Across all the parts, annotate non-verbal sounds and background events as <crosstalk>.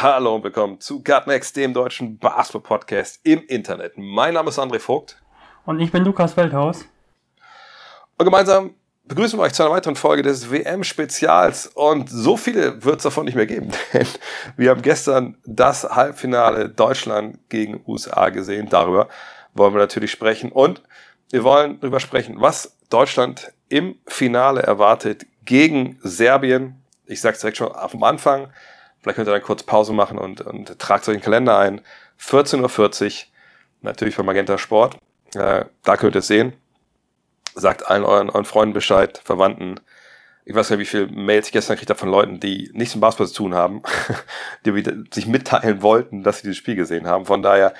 Hallo und willkommen zu Gutnext, dem deutschen Basketball-Podcast im Internet. Mein Name ist André Vogt Und ich bin Lukas Feldhaus. und gemeinsam begrüßen wir euch zu einer weiteren Folge des WM-Spezials. Und so viele wird es davon nicht mehr geben, <laughs> denn wir haben gestern das Halbfinale Deutschland gegen USA gesehen. Darüber wollen wir natürlich sprechen. Und wir wollen darüber sprechen, was Deutschland im Finale erwartet gegen Serbien. Ich sage es direkt schon vom Anfang. Vielleicht könnt ihr dann kurz Pause machen und, und tragt euch den Kalender ein. 14.40 Uhr, natürlich bei Magenta Sport. Äh, da könnt ihr es sehen. Sagt allen euren, euren Freunden Bescheid, Verwandten. Ich weiß nicht, wie viele Mails ich gestern gekriegt habe von Leuten, die nichts mit Basketball zu tun haben, <laughs> die sich mitteilen wollten, dass sie dieses Spiel gesehen haben. Von daher,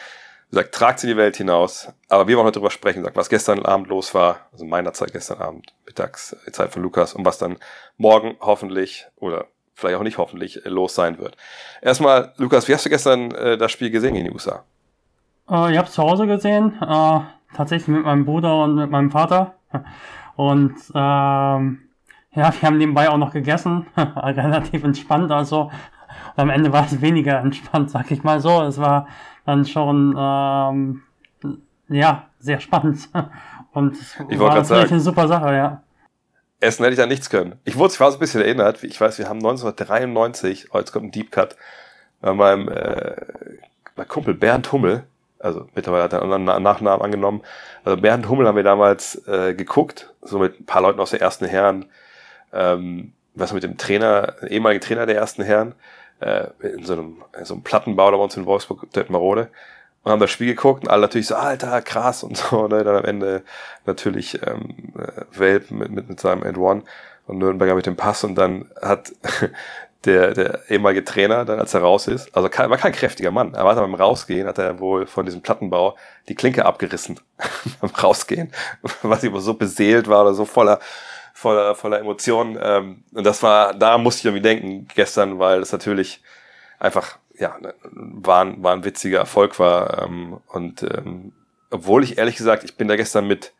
wie gesagt, tragt sie in die Welt hinaus. Aber wir wollen heute drüber sprechen, sagt, was gestern Abend los war, also meiner Zeit gestern Abend, mittags, Zeit von Lukas, und was dann morgen hoffentlich oder vielleicht auch nicht hoffentlich äh, los sein wird. Erstmal, Lukas, wie hast du gestern äh, das Spiel gesehen gegen die USA? Äh, ich habe es zu Hause gesehen, äh, tatsächlich mit meinem Bruder und mit meinem Vater. <laughs> Und ähm, ja, wir haben nebenbei auch noch gegessen, <laughs> relativ entspannt. Also und am Ende war es weniger entspannt, sag ich mal so. Es war dann schon ähm, ja sehr spannend <laughs> und es Ich war natürlich sagen. eine super Sache, ja. Essen hätte ich an nichts können. Ich wurde, ich war so ein bisschen erinnert, ich weiß, wir haben 1993, oh, jetzt kommt ein Deep Cut, bei meinem äh, mein Kumpel Bernd Hummel, also mittlerweile hat er einen anderen Nachnamen angenommen, also Bernd Hummel haben wir damals äh, geguckt, so mit ein paar Leuten aus der ersten Herren, ähm, was mit dem Trainer, ehemaligen Trainer der ersten Herren, äh, in so einem, in so einem Plattenbau da bei uns in Wolfsburg, Detmarode, und haben das Spiel geguckt und alle natürlich so, Alter, krass und <laughs> so, ne, dann am Ende natürlich ähm, äh, Welp mit, mit, mit seinem End One und Nürnberger mit dem Pass und dann hat <laughs> der, der ehemalige Trainer, dann als er raus ist, also kein, war kein kräftiger Mann, aber hat beim Rausgehen, hat er wohl von diesem Plattenbau die Klinke abgerissen <laughs> beim Rausgehen, was immer so beseelt war oder so voller voller, voller Emotionen. Ähm, und das war, da musste ich irgendwie denken gestern, weil das natürlich einfach, ja, war ein, war ein witziger Erfolg war. Ähm, und ähm, obwohl ich ehrlich gesagt, ich bin da gestern mit,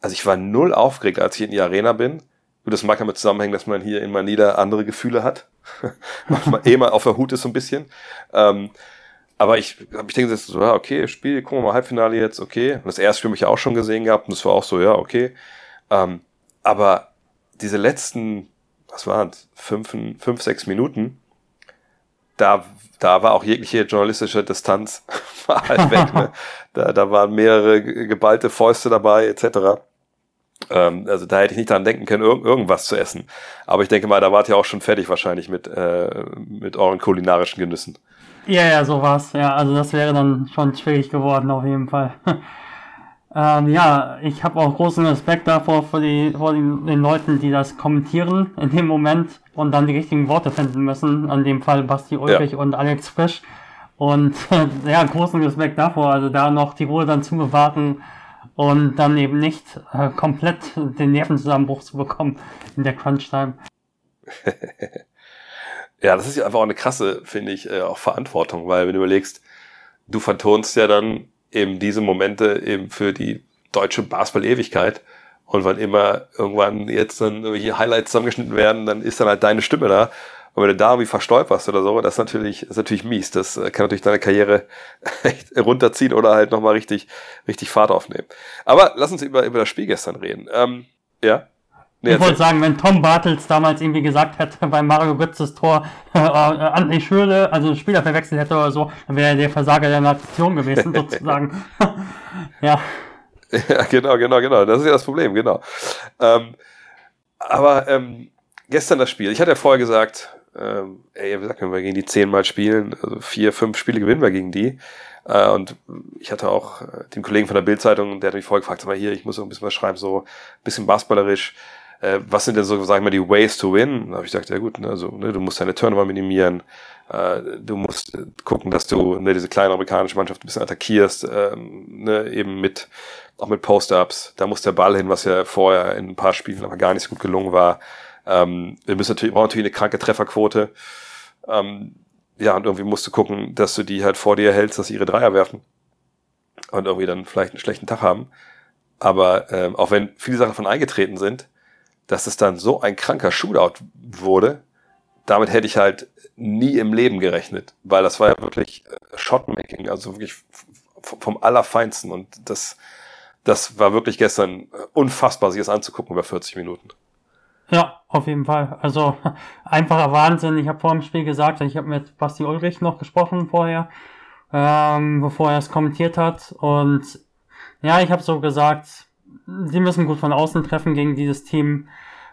also ich war null aufgeregt, als ich in die Arena bin. Gut, das mag damit zusammenhängen, dass man hier in Manila andere Gefühle hat. <laughs> man eh mal auf der Hut ist so ein bisschen. Ähm, aber ich, ich denke, so, ja, okay, Spiel, gucken wir mal, Halbfinale jetzt, okay. Und das erste Spiel habe ich auch schon gesehen gehabt und das war auch so, ja, okay. Ähm, aber diese letzten, was waren fünf, fünf, sechs Minuten, da, da war auch jegliche journalistische Distanz <laughs> war halt weg. Ne? <laughs> Da, da waren mehrere ge- geballte Fäuste dabei, etc. Ähm, also da hätte ich nicht dran denken können, irg irgendwas zu essen. Aber ich denke mal, da wart ihr auch schon fertig wahrscheinlich mit, äh, mit euren kulinarischen Genüssen. Ja, ja, so war's. Ja, also das wäre dann schon schwierig geworden auf jeden Fall. <laughs> ähm, ja, ich habe auch großen Respekt davor vor, die, vor den, den Leuten, die das kommentieren in dem Moment und dann die richtigen Worte finden müssen. In dem Fall Basti Ulrich und Alex Frisch. Und <laughs> ja, großen Respekt davor, also da noch die Ruhe dann zu bewahren und dann eben nicht äh, komplett den Nervenzusammenbruch zu bekommen in der Crunch-Time. <laughs> Ja, das ist ja einfach auch eine krasse, finde ich, äh, auch Verantwortung, weil wenn du überlegst, du vertonst ja dann eben diese Momente eben für die deutsche Basketball-Ewigkeit. Und wann immer irgendwann jetzt dann irgendwelche Highlights zusammengeschnitten werden, dann ist dann halt deine Stimme da. Und wenn du da irgendwie verstolperst oder so, das ist natürlich, ist natürlich mies. Das äh, kann natürlich deine Karriere <laughs> echt runterziehen oder halt nochmal richtig, richtig Fahrt aufnehmen. Aber lass uns über, über das Spiel gestern reden. Ähm, ja. Nee, Ich wollte sagen, wenn Tom Bartels damals irgendwie gesagt hätte, <laughs> bei Mario Götzes Tor, äh, äh, André Schöle, also Spieler verwechselt hätte oder so, dann wäre er der Versager der Nation gewesen, <laughs> sozusagen. <laughs> ja. Ja, genau, genau, genau. Das ist ja das Problem, genau. Ähm, aber ähm, gestern das Spiel. Ich hatte ja vorher gesagt, ähm, ey, wie gesagt, wenn wir gegen die zehnmal spielen, also vier, fünf Spiele gewinnen wir gegen die. Äh, und ich hatte auch äh, den Kollegen von der Bildzeitung, der hat mich vorher gefragt, sag mal hier, ich muss so ein bisschen was schreiben, so ein bisschen basketballerisch. Äh, was sind denn so, sagen wir, die Ways to win? Da habe ich gesagt, ja gut, ne, also, ne, du musst deine Turnover minimieren, äh, du musst gucken, dass du ne, diese kleine amerikanische Mannschaft ein bisschen attackierst, ähm, ne, eben mit auch mit Post-Ups. Da muss der Ball hin, was ja vorher in ein paar Spielen aber gar nicht so gut gelungen war. Ähm, wir müssen natürlich, brauchen natürlich eine kranke Trefferquote. Ähm, ja, und irgendwie musst du gucken, dass du die halt vor dir hältst, dass sie ihre Dreier werfen. Und irgendwie dann vielleicht einen schlechten Tag haben. Aber ähm, auch wenn viele Sachen von eingetreten sind, dass es dann so ein kranker Shootout wurde, damit hätte ich halt nie im Leben gerechnet, weil das war ja wirklich äh, Shotmaking, also wirklich vom Allerfeinsten und das, das war wirklich gestern äh, unfassbar, sich das anzugucken über 40 Minuten. Ja, auf jeden Fall. Also <laughs> einfacher Wahnsinn. Ich habe vor dem Spiel gesagt, ich habe mit Basti Ulrich noch gesprochen vorher, ähm, bevor er es kommentiert hat. Und ja, ich habe so gesagt, sie müssen gut von außen treffen gegen dieses Team,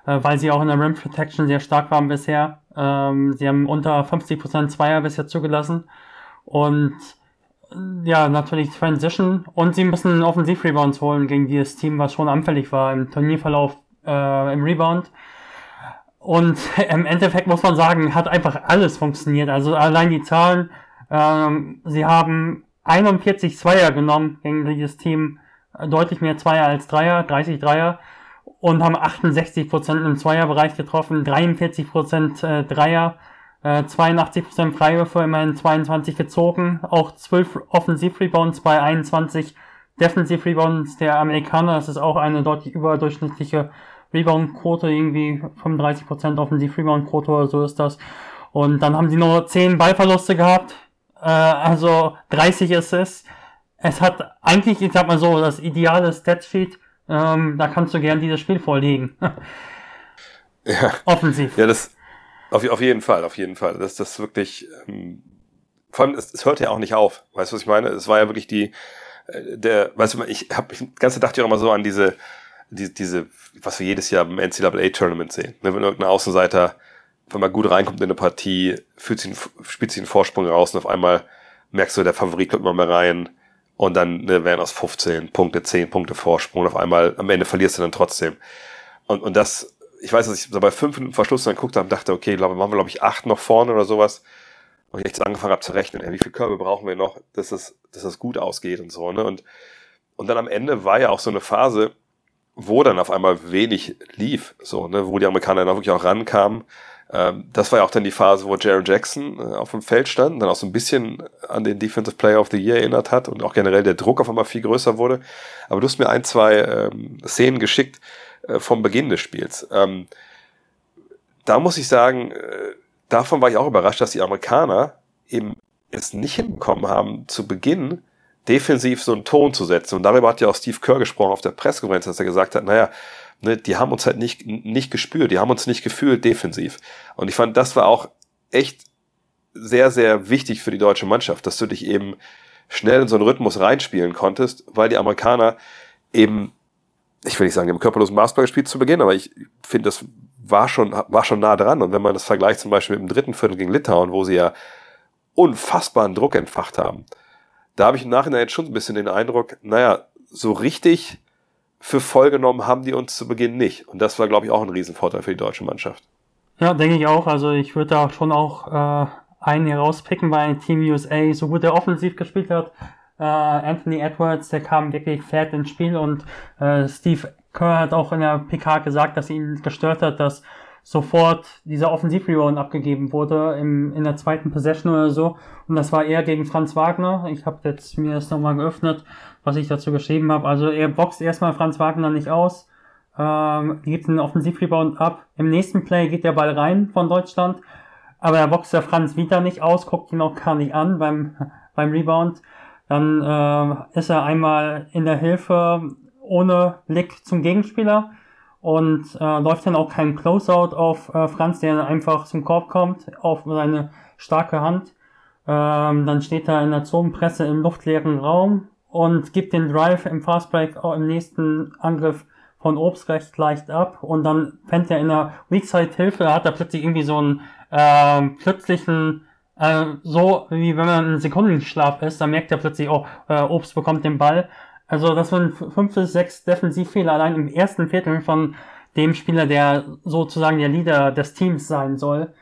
äh, weil sie auch in der Rim Protection sehr stark waren bisher. Ähm, sie haben unter 50% Zweier bisher zugelassen. Und ja, natürlich Transition. Und sie müssen Offensiv-Rebounds holen gegen dieses Team, was schon anfällig war im Turnierverlauf äh, im Rebound. Und <laughs> im Endeffekt muss man sagen, hat einfach alles funktioniert. Also allein die Zahlen, ähm, sie haben 41 Zweier genommen gegen dieses Team, deutlich mehr Zweier als Dreier, 30 Dreier und haben 68% im Zweierbereich getroffen, 43% äh, Dreier, äh, 82% Freiwürfe, immerhin 22 gezogen, auch 12 Offensiv-Rebounds bei 21 Defensiv-Rebounds der Amerikaner. Das ist auch eine deutlich überdurchschnittliche Rebound-Quote, irgendwie 35% Offensiv-Rebound-Quote oder so ist das. Und dann haben sie nur 10 Ballverluste gehabt, äh, also 30 Assists. Es hat eigentlich, ich sag mal so, das ideale Statsheet, ähm, da kannst du gern dieses Spiel vorlegen. <laughs> ja. Offensiv. Ja, das, auf, auf jeden Fall, auf jeden Fall. Das, das wirklich, ähm, vor allem, es, es hört ja auch nicht auf. Weißt du, was ich meine? Es war ja wirklich die, äh, der, weißt du, ich habe, ich, ganze dachte ich auch immer so an diese, die, diese, was wir jedes Jahr im NCAA-Tournament sehen. Ne, wenn irgendein Außenseiter, wenn man gut reinkommt in eine Partie, fühlt sich, spielt sich einen Vorsprung raus und auf einmal merkst du, der Favorit kommt immer mehr rein und dann ne, werden aus 15 Punkte 10 Punkte Vorsprung und auf einmal am Ende verlierst du dann trotzdem. Und, und das, ich weiß, dass ich so bei fünf Minuten Verschluss dann geguckt habe und dachte, okay, glaube, machen wir, glaube ich, acht noch vorne oder sowas. Und ich so angefangen habe zu rechnen, ey, wie viele Körbe brauchen wir noch, dass das, dass das gut ausgeht und so, ne? Und, und dann am Ende war ja auch so eine Phase, wo dann auf einmal wenig lief, so, ne, wo die Amerikaner dann wirklich auch rankamen. Ähm, das war ja auch dann die Phase, wo Jaron Jackson äh, auf dem Feld stand, dann auch so ein bisschen an den Defensive Player of the Year erinnert hat und auch generell der Druck auf einmal viel größer wurde. Aber du hast mir ein, zwei ähm, Szenen geschickt äh, vom Beginn des Spiels. Ähm, da muss ich sagen, äh, davon war ich auch überrascht, dass die Amerikaner eben es nicht hinbekommen haben, zu Beginn defensiv so einen Ton zu setzen. Und darüber hat ja auch Steve Kerr gesprochen auf der Pressekonferenz, dass er gesagt hat, naja, ne, die haben uns halt nicht, nicht gespürt, die haben uns nicht gefühlt defensiv. Und ich fand, das war auch echt sehr, sehr wichtig für die deutsche Mannschaft, dass du dich eben schnell in so einen Rhythmus reinspielen konntest, weil die Amerikaner eben, ich will nicht sagen, haben körperlosen Basketball gespielt zu Beginn, aber ich finde, das war schon, war schon nah dran. Und wenn man das vergleicht zum Beispiel mit dem dritten Viertel gegen Litauen, wo sie ja unfassbaren Druck entfacht haben, da habe ich im Nachhinein jetzt schon ein bisschen den Eindruck, naja, so richtig für voll genommen haben die uns zu Beginn nicht. Und das war, glaube ich, auch ein Riesenvorteil für die deutsche Mannschaft. Ja, denke ich auch. Also ich würde da schon auch äh, einen herauspicken, weil Team USA so gut der offensiv gespielt hat. Äh, Anthony Edwards, der kam wirklich fett ins Spiel und äh, Steve Kerr hat auch in der PK gesagt, dass ihn gestört hat, dass sofort dieser Offensiv-Rebound abgegeben wurde im, in der zweiten Possession oder so. Und das war eher gegen Franz Wagner. Ich habe jetzt mir das nochmal geöffnet, was ich dazu geschrieben habe. Also er boxt erstmal Franz Wagner nicht aus, ähm, gibt einen Offensiv-Rebound ab. Im nächsten Play geht der Ball rein von Deutschland, aber er boxt der Franz wieder nicht aus, guckt ihn auch gar nicht an beim, <laughs> beim Rebound. Dann äh, ist er einmal in der Hilfe ohne Blick zum Gegenspieler und äh, läuft dann auch kein Closeout auf äh, Franz, der einfach zum Korb kommt, auf seine starke Hand. Ähm, dann steht er in der Zonenpresse im luftleeren Raum und gibt den Drive im Fastbreak im nächsten Angriff von Obst recht leicht ab und dann fängt er in der Weakside Hilfe, hat er plötzlich irgendwie so einen äh, plötzlichen äh, so wie wenn man in Sekundenschlaf ist, dann merkt er plötzlich, oh, äh, Obst bekommt den Ball also das waren fünf bis sechs Defensivfehler allein im ersten Viertel von dem Spieler, der sozusagen der Leader des Teams sein soll.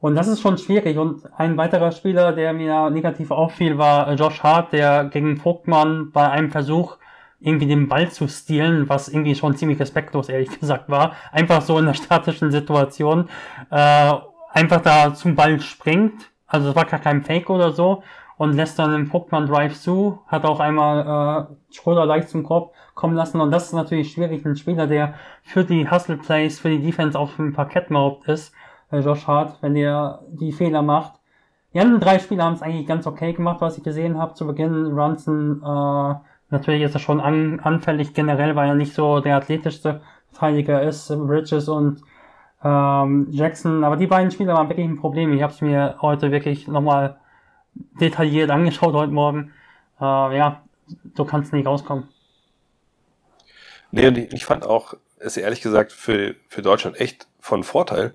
Und das ist schon schwierig. Und ein weiterer Spieler, der mir negativ auffiel, war Josh Hart, der gegen Vogtmann bei einem Versuch irgendwie den Ball zu stehlen, was irgendwie schon ziemlich respektlos, ehrlich gesagt, war. Einfach so in einer statischen Situation, äh, einfach da zum Ball springt. Also es war gar kein Fake oder so. Und lässt dann den Vogtmann Drive zu, hat auch einmal äh, Schröder leicht zum Korb kommen lassen. Und das ist natürlich schwierig. Ein Spieler, der für die Hustle Plays, für die Defense auf dem Parkett überhaupt ist, äh, Josh Hart, wenn der die Fehler macht. Die anderen drei Spieler haben es eigentlich ganz okay gemacht, was ich gesehen habe zu Beginn. Runson, äh, natürlich ist er schon an, anfällig generell, weil er nicht so der athletischste Verteidiger ist. Bridges und ähm, Jackson, aber die beiden Spieler waren wirklich ein Problem. Ich habe es mir heute wirklich nochmal detailliert angeschaut heute Morgen. Äh, ja, du kannst nicht rauskommen. Nee, und ich fand auch, ist ehrlich gesagt für, für Deutschland echt von Vorteil,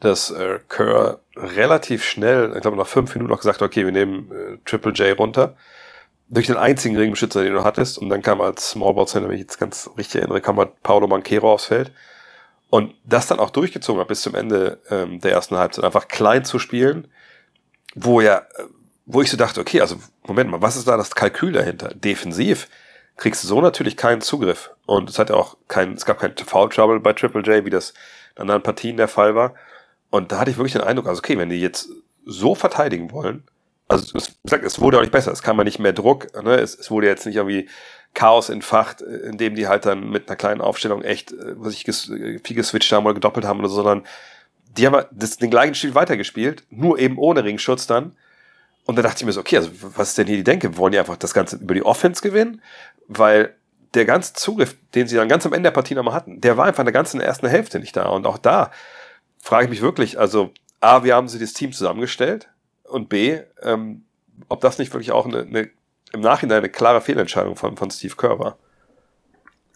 dass äh, Kerr relativ schnell, ich glaube nach fünf Minuten noch gesagt hat, okay, wir nehmen äh, Triple J runter. Durch den einzigen Ringbeschützer, den du hattest. Und dann kam als Smallball Center, wenn ich jetzt ganz richtig erinnere, kam halt Paolo Manquero aufs Feld. Und das dann auch durchgezogen hat bis zum Ende ähm, der ersten Halbzeit, einfach klein zu spielen, wo ja, äh, wo ich so dachte, okay, also Moment mal, was ist da das Kalkül dahinter? Defensiv kriegst du so natürlich keinen Zugriff. Und es hat ja auch kein, es gab kein Foul Trouble bei Triple J, wie das in anderen Partien der Fall war. Und da hatte ich wirklich den Eindruck, also okay, wenn die jetzt so verteidigen wollen, also es, es wurde auch nicht besser, es kam ja nicht mehr Druck, ne? es, es wurde jetzt nicht irgendwie Chaos entfacht, indem die halt dann mit einer kleinen Aufstellung echt, äh, was ich ges viel geswitcht haben oder gedoppelt haben oder so, sondern die haben das, den gleichen Stil weitergespielt, nur eben ohne Ringschutz dann. Und da dachte ich mir so, okay, also was ist denn hier die Denke? Wollen die einfach das Ganze über die Offense gewinnen? Weil der ganze Zugriff, den sie dann ganz am Ende der Partie nochmal hatten, der war einfach in der ganzen ersten Hälfte nicht da. Und auch da frage ich mich wirklich, also A, wie haben sie das Team zusammengestellt? Und B, ähm, ob das nicht wirklich auch eine, eine, im Nachhinein eine klare Fehlentscheidung von, von Steve Kerr war.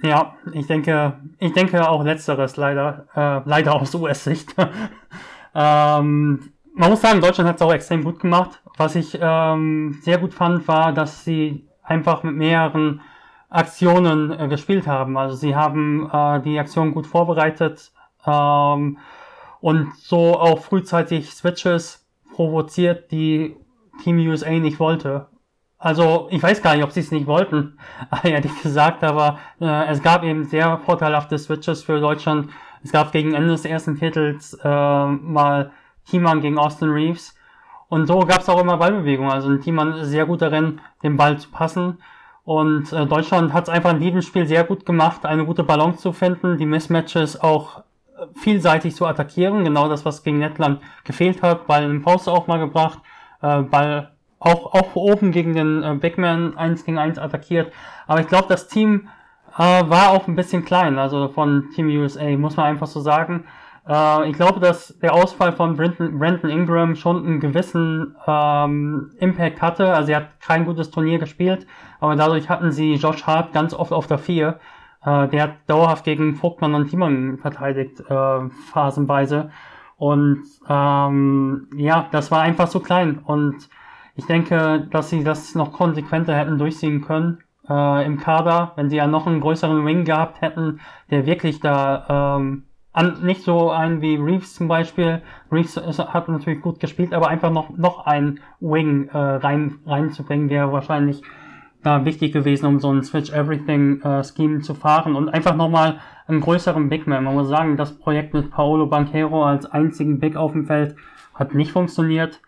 Ja, ich denke, ich denke auch letzteres leider, äh, leider aus US-Sicht. <laughs> ähm, man muss sagen, Deutschland hat es auch extrem gut gemacht. Was ich ähm, sehr gut fand, war, dass sie einfach mit mehreren Aktionen äh, gespielt haben. Also sie haben äh, die Aktion gut vorbereitet. Ähm, und so auch frühzeitig Switches provoziert, die Team USA nicht wollte. Also ich weiß gar nicht, ob sie es nicht wollten, <laughs> ehrlich gesagt, aber äh, es gab eben sehr vorteilhafte Switches für Deutschland. Es gab gegen Ende des ersten Viertels äh, mal Teammann gegen Austin Reeves. Und so gab es auch immer Ballbewegungen. Also ein Teammann ist sehr gut darin, den Ball zu passen. Und äh, Deutschland hat es einfach in jedem Spiel sehr gut gemacht, eine gute Balance zu finden, die Mismatches auch vielseitig zu attackieren. Genau das, was gegen Lettland gefehlt hat. Ball im Post auch mal gebracht. Äh, Ball auch, auch oben gegen den äh, Bigman 1 gegen 1 attackiert. Aber ich glaube, das Team äh, war auch ein bisschen klein, also von Team USA, muss man einfach so sagen. Äh, ich glaube, dass der Ausfall von Brenton, Brandon Ingram schon einen gewissen ähm, Impact hatte. Also er hat kein gutes Turnier gespielt, aber dadurch hatten sie Josh Hart ganz oft auf der 4 äh, der hat dauerhaft gegen Vogtmann und Timon verteidigt, äh, phasenweise. Und ähm, ja, das war einfach so klein. Und ich denke, dass sie das noch konsequenter hätten durchziehen können äh, im Kader, wenn sie ja noch einen größeren Wing gehabt hätten, der wirklich da ähm, an, nicht so ein wie Reeves zum Beispiel. Reeves hat natürlich gut gespielt, aber einfach noch noch ein Wing äh, rein reinzubringen wäre wahrscheinlich da wichtig gewesen, um so ein Switch Everything äh, Scheme zu fahren und einfach nochmal einen größeren Big Man. Man muss sagen, das Projekt mit Paolo Banquero als einzigen Big auf dem Feld hat nicht funktioniert.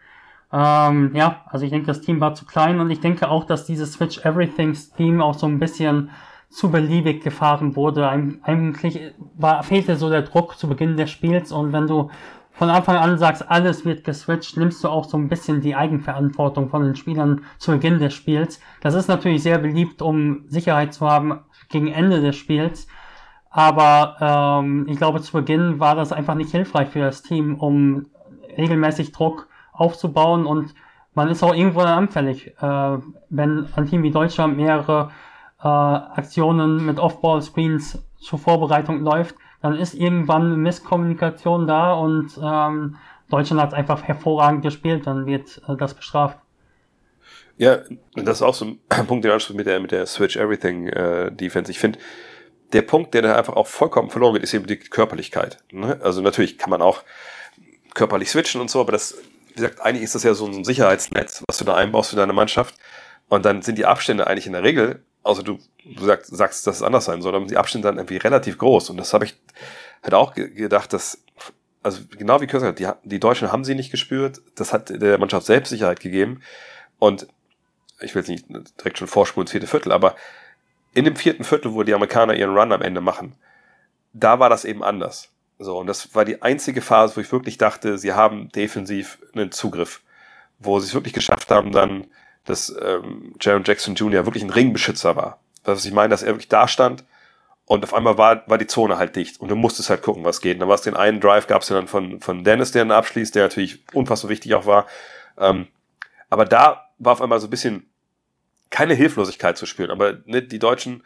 Ähm, ja, also ich denke, das Team war zu klein und ich denke auch, dass dieses Switch Everything Scheme auch so ein bisschen zu beliebig gefahren wurde. Eigentlich war, fehlte so der Druck zu Beginn des Spiels und wenn du von Anfang an sagst, alles wird geswitcht, nimmst du auch so ein bisschen die Eigenverantwortung von den Spielern zu Beginn des Spiels. Das ist natürlich sehr beliebt, um Sicherheit zu haben gegen Ende des Spiels. Aber ähm, ich glaube, zu Beginn war das einfach nicht hilfreich für das Team, um regelmäßig Druck aufzubauen und man ist auch irgendwo anfällig, äh, wenn ein Team wie Deutschland mehrere äh, Aktionen mit Off-Ball-Screens zur Vorbereitung läuft, dann ist irgendwann Misskommunikation da und ähm, Deutschland hat einfach hervorragend gespielt, dann wird äh, das bestraft. Ja, das ist auch so ein <clears throat> Punkt, den Anschluss mit der, mit der Switch Everything äh, Defense. Ich finde, der Punkt, der dann einfach auch vollkommen verloren geht, ist eben die Körperlichkeit. Ne? Also natürlich kann man auch körperlich switchen und so, aber das, wie gesagt, eigentlich ist das ja so ein Sicherheitsnetz, was du da einbaust für deine Mannschaft. Und dann sind die Abstände eigentlich in der Regel, also du, sagst, sagst, dass es anders sein soll, aber die Abstände dann irgendwie relativ groß. Und das habe ich halt auch gedacht, dass, also genau wie Kürzer, die, die Deutschen haben sie nicht gespürt, das hat der Mannschaft Selbstsicherheit gegeben. Und ich will jetzt nicht direkt schon vorspulen, vierte Viertel, aber in dem vierten Viertel, wo die Amerikaner ihren Run am Ende machen, da war das eben anders. So, und das war die einzige Phase, wo ich wirklich dachte, sie haben defensiv einen Zugriff, wo sie es wirklich geschafft haben, dann, dass ähm, Jaron Jackson Jr. wirklich ein Ringbeschützer war. Was ich meine, dass er wirklich da stand und auf einmal war, war die Zone halt dicht und du musstest halt gucken, was geht. Und dann war es den einen Drive, gab es ja dann von, von Dennis, der dann abschließt, der natürlich unfassbar wichtig auch war. Ähm, aber da war auf einmal so ein bisschen keine Hilflosigkeit zu spüren. Aber ne, die Deutschen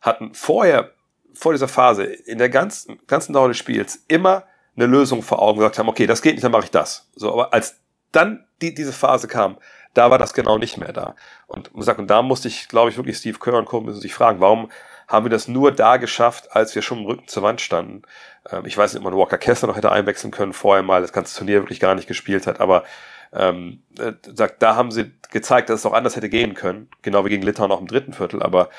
hatten vorher, vor dieser Phase, in der ganzen, ganzen Dauer des Spiels immer eine Lösung vor Augen gesagt haben, okay, das geht nicht, dann mache ich das. So, aber als dann die, diese Phase kam, da war das genau nicht mehr da. Und, und da musste ich, glaube ich, wirklich Steve Kerr und Co. müssen sich fragen, warum haben wir das nur da geschafft, als wir schon im Rücken zur Wand standen. Ähm, ich weiß nicht, ob man Walker Kessler noch hätte einwechseln können, vorher mal das ganze Turnier wirklich gar nicht gespielt hat, aber ähm, äh, sagt, da haben sie gezeigt, dass es auch anders hätte gehen können, genau wie gegen Litauen auch im dritten Viertel, aber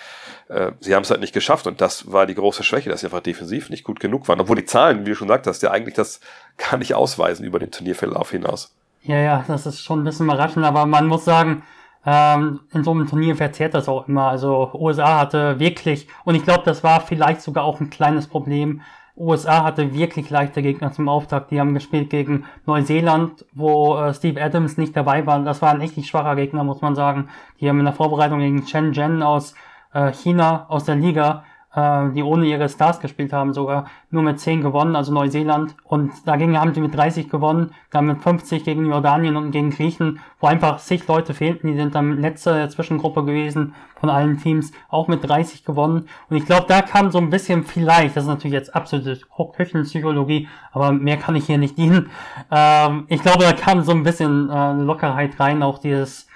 äh, sie haben es halt nicht geschafft und das war die große Schwäche, dass sie einfach defensiv nicht gut genug waren, obwohl die Zahlen, wie du schon gesagt hast, ja eigentlich das <laughs> gar nicht ausweisen über den Turnierverlauf hinaus. Ja, ja, das ist schon ein bisschen überraschend, aber man muss sagen, ähm, in so einem Turnier verzehrt das auch immer. Also USA hatte wirklich, und ich glaube, das war vielleicht sogar auch ein kleines Problem, USA hatte wirklich leichte Gegner zum Auftakt. Die haben gespielt gegen Neuseeland, wo äh, Steve Adams nicht dabei war. Das war ein echt schwacher Gegner, muss man sagen. Die haben in der Vorbereitung gegen Chen Zhen aus äh, China, aus der Liga, äh, die ohne ihre Stars gespielt haben, sogar nur mit 10 gewonnen, also Neuseeland. Und dagegen haben sie mit 30 gewonnen, dann mit 50 gegen Jordanien und gegen Griechen, wo einfach sich Leute fehlten. Die sind dann letzte Zwischengruppe gewesen von allen Teams, auch mit 30 gewonnen. Und ich glaube, da kam so ein bisschen vielleicht, das ist natürlich jetzt absolute Küchenpsychologie, aber mehr kann ich hier nicht dienen. Ähm, ich glaube, da kam so ein bisschen äh, Lockerheit rein, auch dieses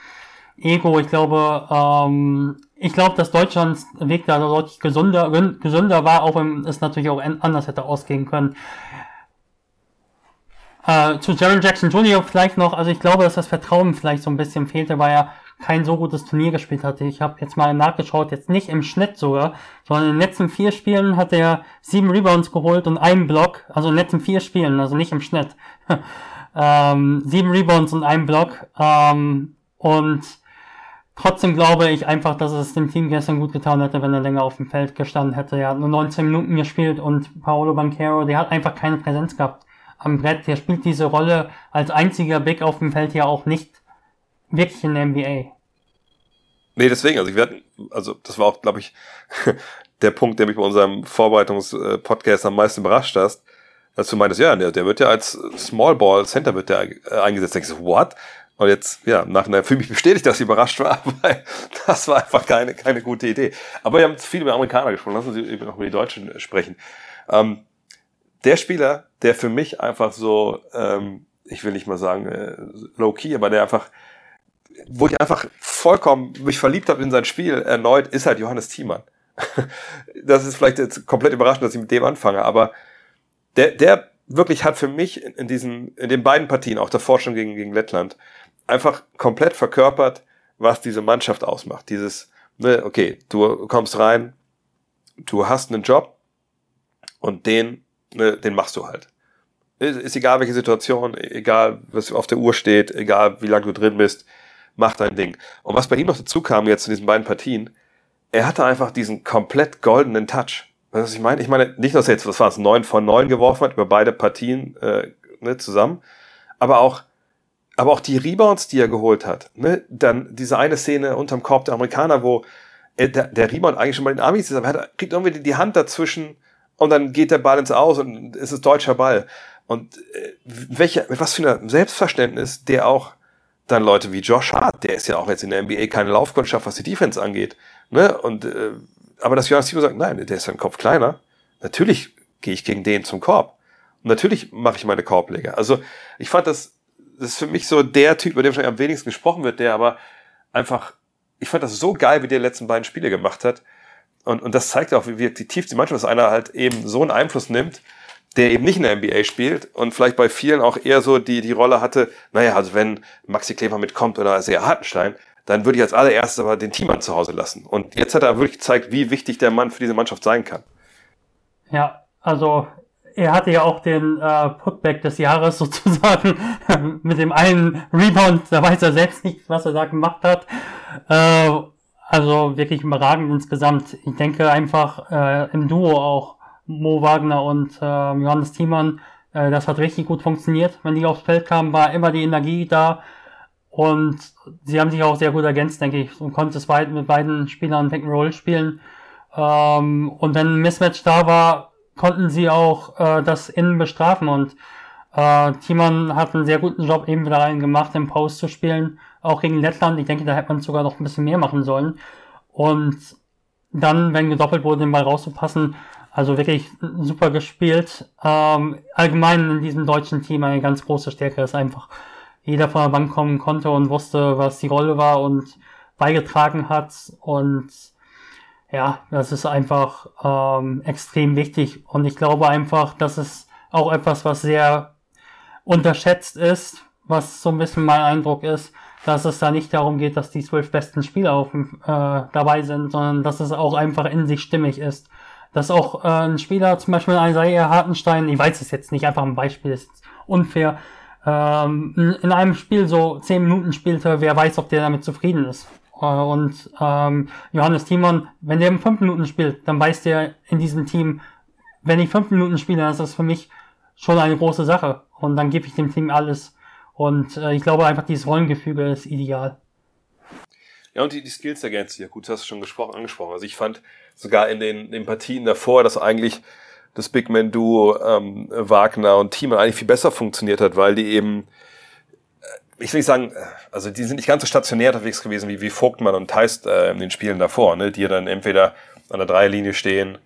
Ego. Ich glaube, ähm, ich glaube, dass Deutschlands Weg da deutlich gesünder, gesünder war, auch wenn es natürlich auch anders hätte ausgehen können. Äh, zu Jaron Jackson Jr. vielleicht noch, also ich glaube, dass das Vertrauen vielleicht so ein bisschen fehlte, weil er kein so gutes Turnier gespielt hatte. Ich habe jetzt mal nachgeschaut, jetzt nicht im Schnitt sogar, sondern in den letzten vier Spielen hat er sieben Rebounds geholt und einen Block, also in den letzten vier Spielen, also nicht im Schnitt. <laughs> ähm, sieben Rebounds und einen Block. Ähm, und Trotzdem glaube ich einfach, dass es dem Team gestern gut getan hätte, wenn er länger auf dem Feld gestanden hätte. Er hat nur 19 Minuten gespielt und Paolo Banquero, der hat einfach keine Präsenz gehabt am Brett. Der spielt diese Rolle als einziger Big auf dem Feld ja auch nicht wirklich in der NBA. Nee, deswegen, also ich werde, also das war auch, glaube ich, <laughs> der Punkt, der mich bei unserem Vorbereitungspodcast am meisten überrascht hast, dass du meintest, ja, der, der wird ja als Small Ball Center wird der eingesetzt. Denkst du, what? Und jetzt, ja, nachher fühle mich bestätigt, dass ich überrascht war, <laughs> weil das war einfach keine, keine gute Idee. Aber wir haben viel über Amerikaner gesprochen, lassen Sie eben noch über die Deutschen sprechen. Ähm, der Spieler, der für mich einfach so, ähm, ich will nicht mal sagen äh, low-key, aber der einfach, wo ich einfach vollkommen mich verliebt habe in sein Spiel erneut, ist halt Johannes Thiemann. <laughs> das ist vielleicht jetzt komplett überraschend, dass ich mit dem anfange, aber der, der wirklich hat für mich in, in diesen, in den beiden Partien, auch davor schon gegen, gegen Lettland, einfach komplett verkörpert, was diese Mannschaft ausmacht. Dieses, ne, okay, du kommst rein, du hast einen Job und den, ne, den machst du halt. Ist, ist egal welche Situation, egal was auf der Uhr steht, egal wie lange du drin bist, mach dein Ding. Und was bei ihm noch dazu kam jetzt in diesen beiden Partien, er hatte einfach diesen komplett goldenen Touch. Was ich meine? Ich meine, nicht, dass er jetzt, was war es, neun von neun geworfen hat über beide Partien äh, ne, zusammen, aber auch aber auch die Rebounds, die er geholt hat, ne? dann diese eine Szene unterm Korb der Amerikaner, wo er, der, der Rebound eigentlich schon bei den Amis ist, aber er kriegt irgendwie die Hand dazwischen und dann geht der Ball ins Aus und es ist deutscher Ball. Und äh, welche, was für ein Selbstverständnis, der auch dann Leute wie Josh Hart, der ist ja auch jetzt in der NBA keine Laufkundschaft, was die Defense angeht. Ne? Und äh, aber dass Jonas Timo sagt, nein, der ist ein Kopf kleiner. Natürlich gehe ich gegen den zum Korb. Und natürlich mache ich meine Korbleger. Also ich fand das das ist für mich so der Typ, über den wahrscheinlich am wenigsten gesprochen wird, der aber einfach, ich fand das so geil, wie der letzten beiden Spiele gemacht hat. und, und das zeigt auch, wie wie tief die Mannschaft ist, einer halt eben so einen Einfluss nimmt, der eben nicht in der NBA spielt und vielleicht bei vielen auch eher so die, die Rolle hatte, naja, also wenn Maxi Kleber mitkommt oder sehr Hartenstein, dann würde ich als allererstes aber den Teammann zu Hause lassen. Und jetzt hat er wirklich gezeigt, wie wichtig der Mann für diese Mannschaft sein kann. Ja, also er hatte ja auch den äh, Putback des Jahres <laughs> sozusagen <laughs> mit dem einen Rebound, da weiß er selbst nicht, was er da gemacht hat. Äh, also wirklich überragend insgesamt. Ich denke einfach äh, im Duo auch Mo Wagner und äh, Johannes Thiemann, äh, das hat richtig gut funktioniert. Wenn die aufs Feld kamen, war immer die Energie da und sie haben sich auch sehr gut ergänzt, denke ich, und konnte es weit mit beiden Spielern Pick spielen. Ähm, und wenn ein Mismatch da war, konnten sie auch äh, das innen bestrafen und äh, Timon hat einen sehr guten Job eben wieder rein gemacht, im Post zu spielen, auch gegen Lettland. Ich denke, da hätte man sogar noch ein bisschen mehr machen sollen. Und dann, wenn gedoppelt wurde, den Ball rauszupassen, also wirklich super gespielt. Ähm, allgemein in diesem deutschen Team eine ganz große Stärke ist einfach, jeder von der Bank kommen konnte und wusste, was die Rolle war und beigetragen hat. Und ja, das ist einfach ähm, extrem wichtig. Und ich glaube einfach, dass es auch etwas, was sehr unterschätzt ist, was so ein bisschen mein Eindruck ist, dass es da nicht darum geht, dass die zwölf besten Spieler auf, äh, dabei sind, sondern dass es auch einfach in sich stimmig ist. Dass auch äh, ein Spieler, zum Beispiel Isaiah Hartenstein, ich weiß es jetzt nicht, einfach ein Beispiel, ist unfair, ähm, in einem Spiel so zehn Minuten spielte, wer weiß, ob der damit zufrieden ist. Äh, und ähm, Johannes Timon, wenn der fünf Minuten spielt, dann weiß der in diesem Team, wenn ich fünf Minuten spiele, dann ist das für mich schon eine große Sache. Und dann gebe ich dem Team alles. Und äh, ich glaube einfach, dieses Rollengefüge ist ideal. Ja, und die, die Skills ergänzen ja gut, das hast du schon gesprochen, angesprochen. Also ich fand sogar in den, den Partien davor, dass eigentlich das Big Man Duo ähm, Wagner und Thiemann eigentlich viel besser funktioniert hat, weil die eben, ich will sagen, äh, also die sind nicht ganz so stationär unterwegs gewesen wie, wie Vogtmann und Theist äh, in den Spielen davor, ne, die dann entweder an der Dreierlinie stehen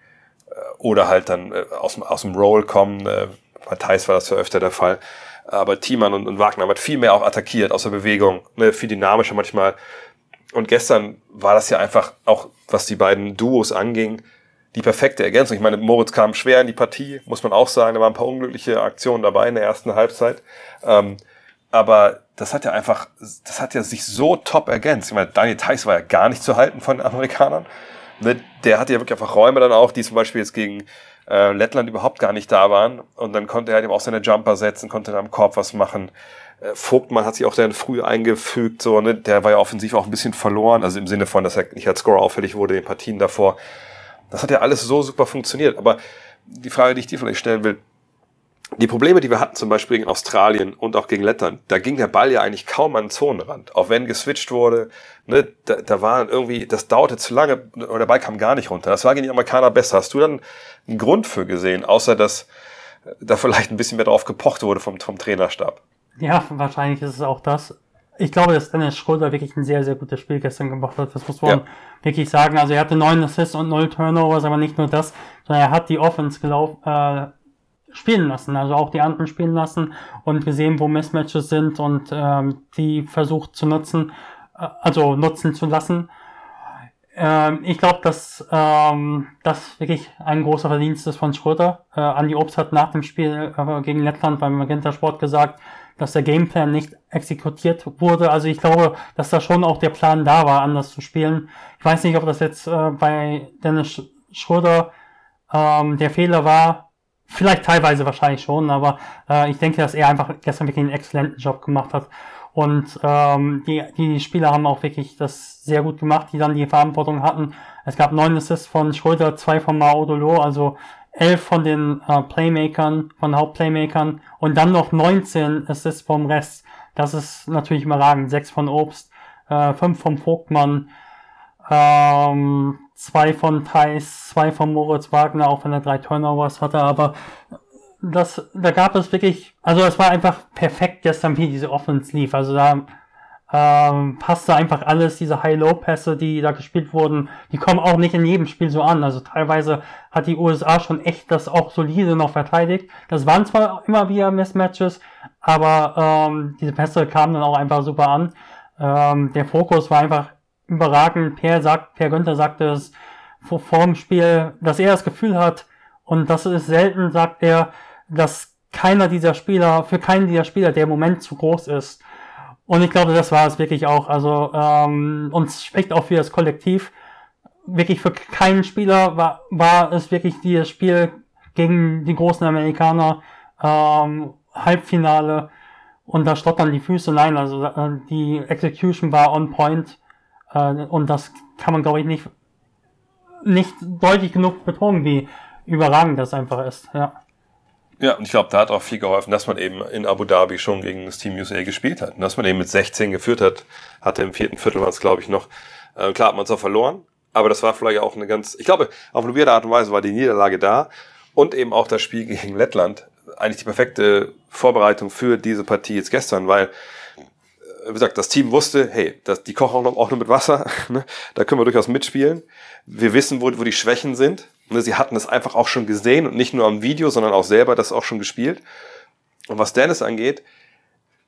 äh, oder halt dann äh, aus, aus dem Roll kommen. Äh, bei Theist war das ja öfter der Fall. Aber Thiemann und, und Wagner haben halt viel mehr auch attackiert aus der Bewegung, ne, viel dynamischer manchmal. Und gestern war das ja einfach auch, was die beiden Duos anging, die perfekte Ergänzung. Ich meine, Moritz kam schwer in die Partie, muss man auch sagen. Da waren ein paar unglückliche Aktionen dabei in der ersten Halbzeit. Ähm, aber das hat ja einfach, das hat ja sich so top ergänzt. Ich meine, Daniel Theiss war ja gar nicht zu halten von den Amerikanern. Ne, der hatte ja wirklich einfach Räume dann auch, die zum Beispiel jetzt gegen äh, Lettland überhaupt gar nicht da waren. Und dann konnte er halt eben auch seine Jumper setzen, konnte dann am Korb was machen. Äh, Vogtmann hat sich auch dann früh eingefügt, so, ne? der war ja offensiv auch ein bisschen verloren, also im Sinne von, dass er nicht als Scorer auffällig wurde in den Partien davor. Das hat ja alles so super funktioniert. Aber die Frage, die ich dir vielleicht stellen will, die Probleme, die wir hatten, zum Beispiel gegen Australien und auch gegen Lettland, da ging der Ball ja eigentlich kaum an den Zonenrand. Auch wenn geswitcht wurde, ne, da, da war irgendwie, das dauerte zu lange, oder der Ball kam gar nicht runter. Das war gegen die Amerikaner besser. Hast du dann einen Grund für gesehen, außer dass da vielleicht ein bisschen mehr drauf gepocht wurde vom, vom Trainerstab? Ja, wahrscheinlich ist es auch das ich glaube, dass Dennis Schröder wirklich ein sehr, sehr gutes Spiel gestern gemacht hat. Das muss man ja. wirklich sagen. Also er hatte neun Assists und null Turnovers, aber nicht nur das, sondern er hat die Offense gelauf, äh, spielen lassen, also auch die anderen spielen lassen und gesehen, wo Mismatches sind und ähm, die versucht zu nutzen, äh, also nutzen zu lassen. Ähm, ich glaube, dass ähm, das wirklich ein großer Verdienst ist von Schröder. Äh, Andi Obst hat nach dem Spiel äh, gegen Lettland beim Magenta Sport gesagt, dass der Gameplan nicht exekutiert wurde. Also ich glaube, dass da schon auch der Plan da war, anders zu spielen. Ich weiß nicht, ob das jetzt äh, bei Dennis Schröder ähm, der Fehler war. Vielleicht teilweise wahrscheinlich schon, aber äh, ich denke, dass er einfach gestern wirklich einen exzellenten Job gemacht hat. Und ähm, die, die Spieler haben auch wirklich das sehr gut gemacht, die dann die Verantwortung hatten. Es gab neun Assists von Schröder, zwei von Maodolo, also elf von den äh, Playmakern, von Hauptplaymakern und dann noch 19 Assists vom Rest. Das ist natürlich überragend. Sechs von Obst, äh, fünf vom Vogtmann, ähm, zwei von Thais, zwei von Moritz Wagner, auch wenn er drei Turnovers hatte, aber das, da gab es wirklich, also es war einfach perfekt gestern, wie diese Offense lief. Also da ähm, passte einfach alles, diese High-Low-Pässe, die da gespielt wurden, die kommen auch nicht in jedem Spiel so an. Also teilweise hat die USA schon echt das auch solide noch verteidigt. Das waren zwar immer wieder Mismatches, aber ähm, diese Pässe kamen dann auch einfach super an. Ähm, der Fokus war einfach überragend. Per, sagt, per Günther sagte es, vor, dem Spiel, dass er das Gefühl hat, und das ist selten, sagt er, dass keiner dieser Spieler, für keinen dieser Spieler der Moment zu groß ist. Und ich glaube, das war es wirklich auch. Also, ähm, und es spricht auch für das Kollektiv. Wirklich für keinen Spieler war, war es wirklich dieses Spiel gegen die großen Amerikaner, ähm, Halbfinale. Und da stottern die Füße. Nein, also äh, die Execution war on point. Äh, und das kann man, glaube ich, nicht, nicht deutlich genug betonen, wie überragend das einfach ist. Ja. Ja, und ich glaube, da hat auch viel geholfen, dass man eben in Abu Dhabi schon gegen das Team USA gespielt hat. Und dass man eben mit 16 geführt hat, hatte im vierten Viertel war es, glaube ich, noch. Äh, klar hat man es auch verloren, aber das war vielleicht auch eine ganz, ich glaube, auf eine weirde Art und Weise war die Niederlage da und eben auch das Spiel gegen Lettland eigentlich die perfekte Vorbereitung für diese Partie jetzt gestern, weil wie gesagt, das Team wusste, hey, das, die kochen auch, nur mit Wasser, <laughs> ne? da können wir durchaus mitspielen. Wir wissen, wo, wo die Schwächen sind. Ne, sie hatten es einfach auch schon gesehen und nicht nur am Video, sondern auch selber das auch schon gespielt. Und was Dennis angeht,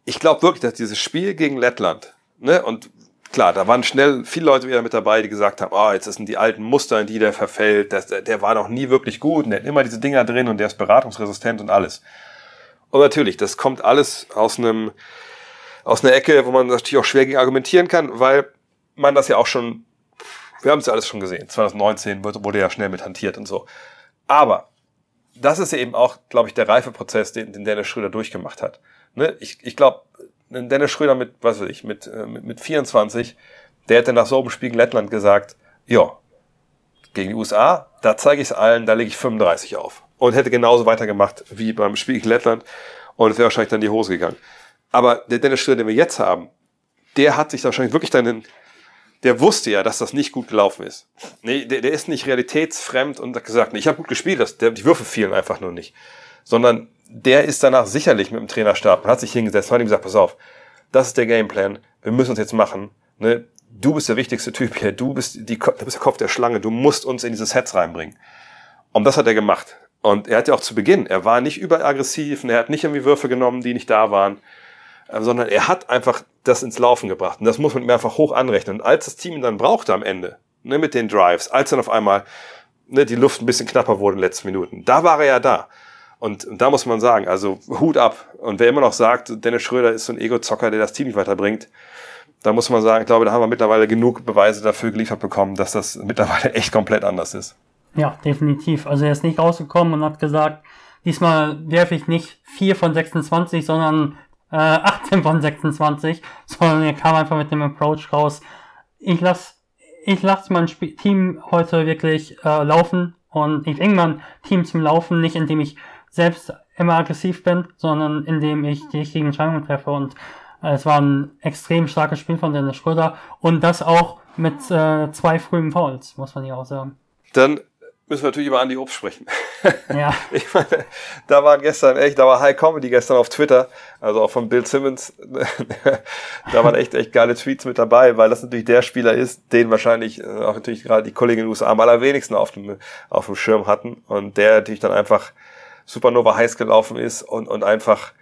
ich glaube wirklich, dass dieses Spiel gegen Lettland, ne, und klar, da waren schnell viele Leute wieder mit dabei, die gesagt haben, ah, oh, jetzt sind die alten Muster, in die der verfällt, das, der war noch nie wirklich gut und der hat immer diese Dinger drin und der ist beratungsresistent und alles. Und natürlich, das kommt alles aus einem, aus einer Ecke, wo man natürlich auch schwer gegen argumentieren kann, weil man das ja auch schon wir haben es ja alles schon gesehen. 2019 wurde ja schnell mit hantiert und so. Aber das ist eben auch, glaube ich, der Reifeprozess, den, den Dennis Schröder durchgemacht hat. Ne? Ich, ich glaube, Dennis Schröder mit, was weiß ich, mit, äh, mit, mit 24, der hätte nach so einem Spiel in Lettland gesagt, ja, gegen die USA, da zeige ich es allen, da lege ich 35 auf. Und hätte genauso weitergemacht wie beim Spiel gegen Lettland und es wäre wahrscheinlich dann die Hose gegangen. Aber der Dennis Schröder, den wir jetzt haben, der hat sich wahrscheinlich wirklich dann der wusste ja, dass das nicht gut gelaufen ist. Nee, der, der ist nicht realitätsfremd und hat gesagt, nee, ich habe gut gespielt, das, der, die Würfe fielen einfach nur nicht. Sondern der ist danach sicherlich mit dem Trainerstab und hat sich hingesetzt und hat ihm gesagt, pass auf, das ist der Gameplan, wir müssen uns jetzt machen. Ne? Du bist der wichtigste Typ hier, du bist, die, du bist der Kopf der Schlange, du musst uns in diese Sets reinbringen. Und das hat er gemacht. Und er hat ja auch zu Beginn, er war nicht überaggressiv, er hat nicht irgendwie Würfe genommen, die nicht da waren. Äh, sondern er hat einfach das ins Laufen gebracht. Und das muss man ihm einfach hoch anrechnen. Und als das Team ihn dann brauchte am Ende, ne, mit den Drives, als dann auf einmal ne, die Luft ein bisschen knapper wurde in den letzten Minuten, da war er ja da. Und, und da muss man sagen, also Hut ab. Und wer immer noch sagt, Dennis Schröder ist so ein Ego-Zocker, der das Team nicht weiterbringt, da muss man sagen, ich glaube, da haben wir mittlerweile genug Beweise dafür geliefert bekommen, dass das mittlerweile echt komplett anders ist. Ja, definitiv. Also er ist nicht rausgekommen und hat gesagt, diesmal werfe ich nicht 4 von 26, sondern äh, 18 von 26, sondern er kam einfach mit dem Approach raus. Ich lasse ich lass mein Sp Team heute wirklich äh, laufen und ich bringe mein Team zum Laufen, nicht indem ich selbst immer aggressiv bin, sondern indem ich die richtigen Entscheidungen treffe und äh, es war ein extrem starkes Spiel von Dennis Schröder und das auch mit äh, zwei frühen Fouls, muss man ja auch sagen. Dann müssen wir natürlich über Andy Obst sprechen. <laughs> Ja. <laughs> ich meine, da waren gestern echt, da war High Comedy gestern auf Twitter, also auch von Bill Simmons. <laughs> da waren echt, echt geile Tweets mit dabei, weil das natürlich der Spieler ist, den wahrscheinlich äh, auch natürlich gerade die Kollegen in den USA am allerwenigsten auf dem, auf dem Schirm hatten und der natürlich dann einfach Supernova heiß gelaufen ist und, und einfach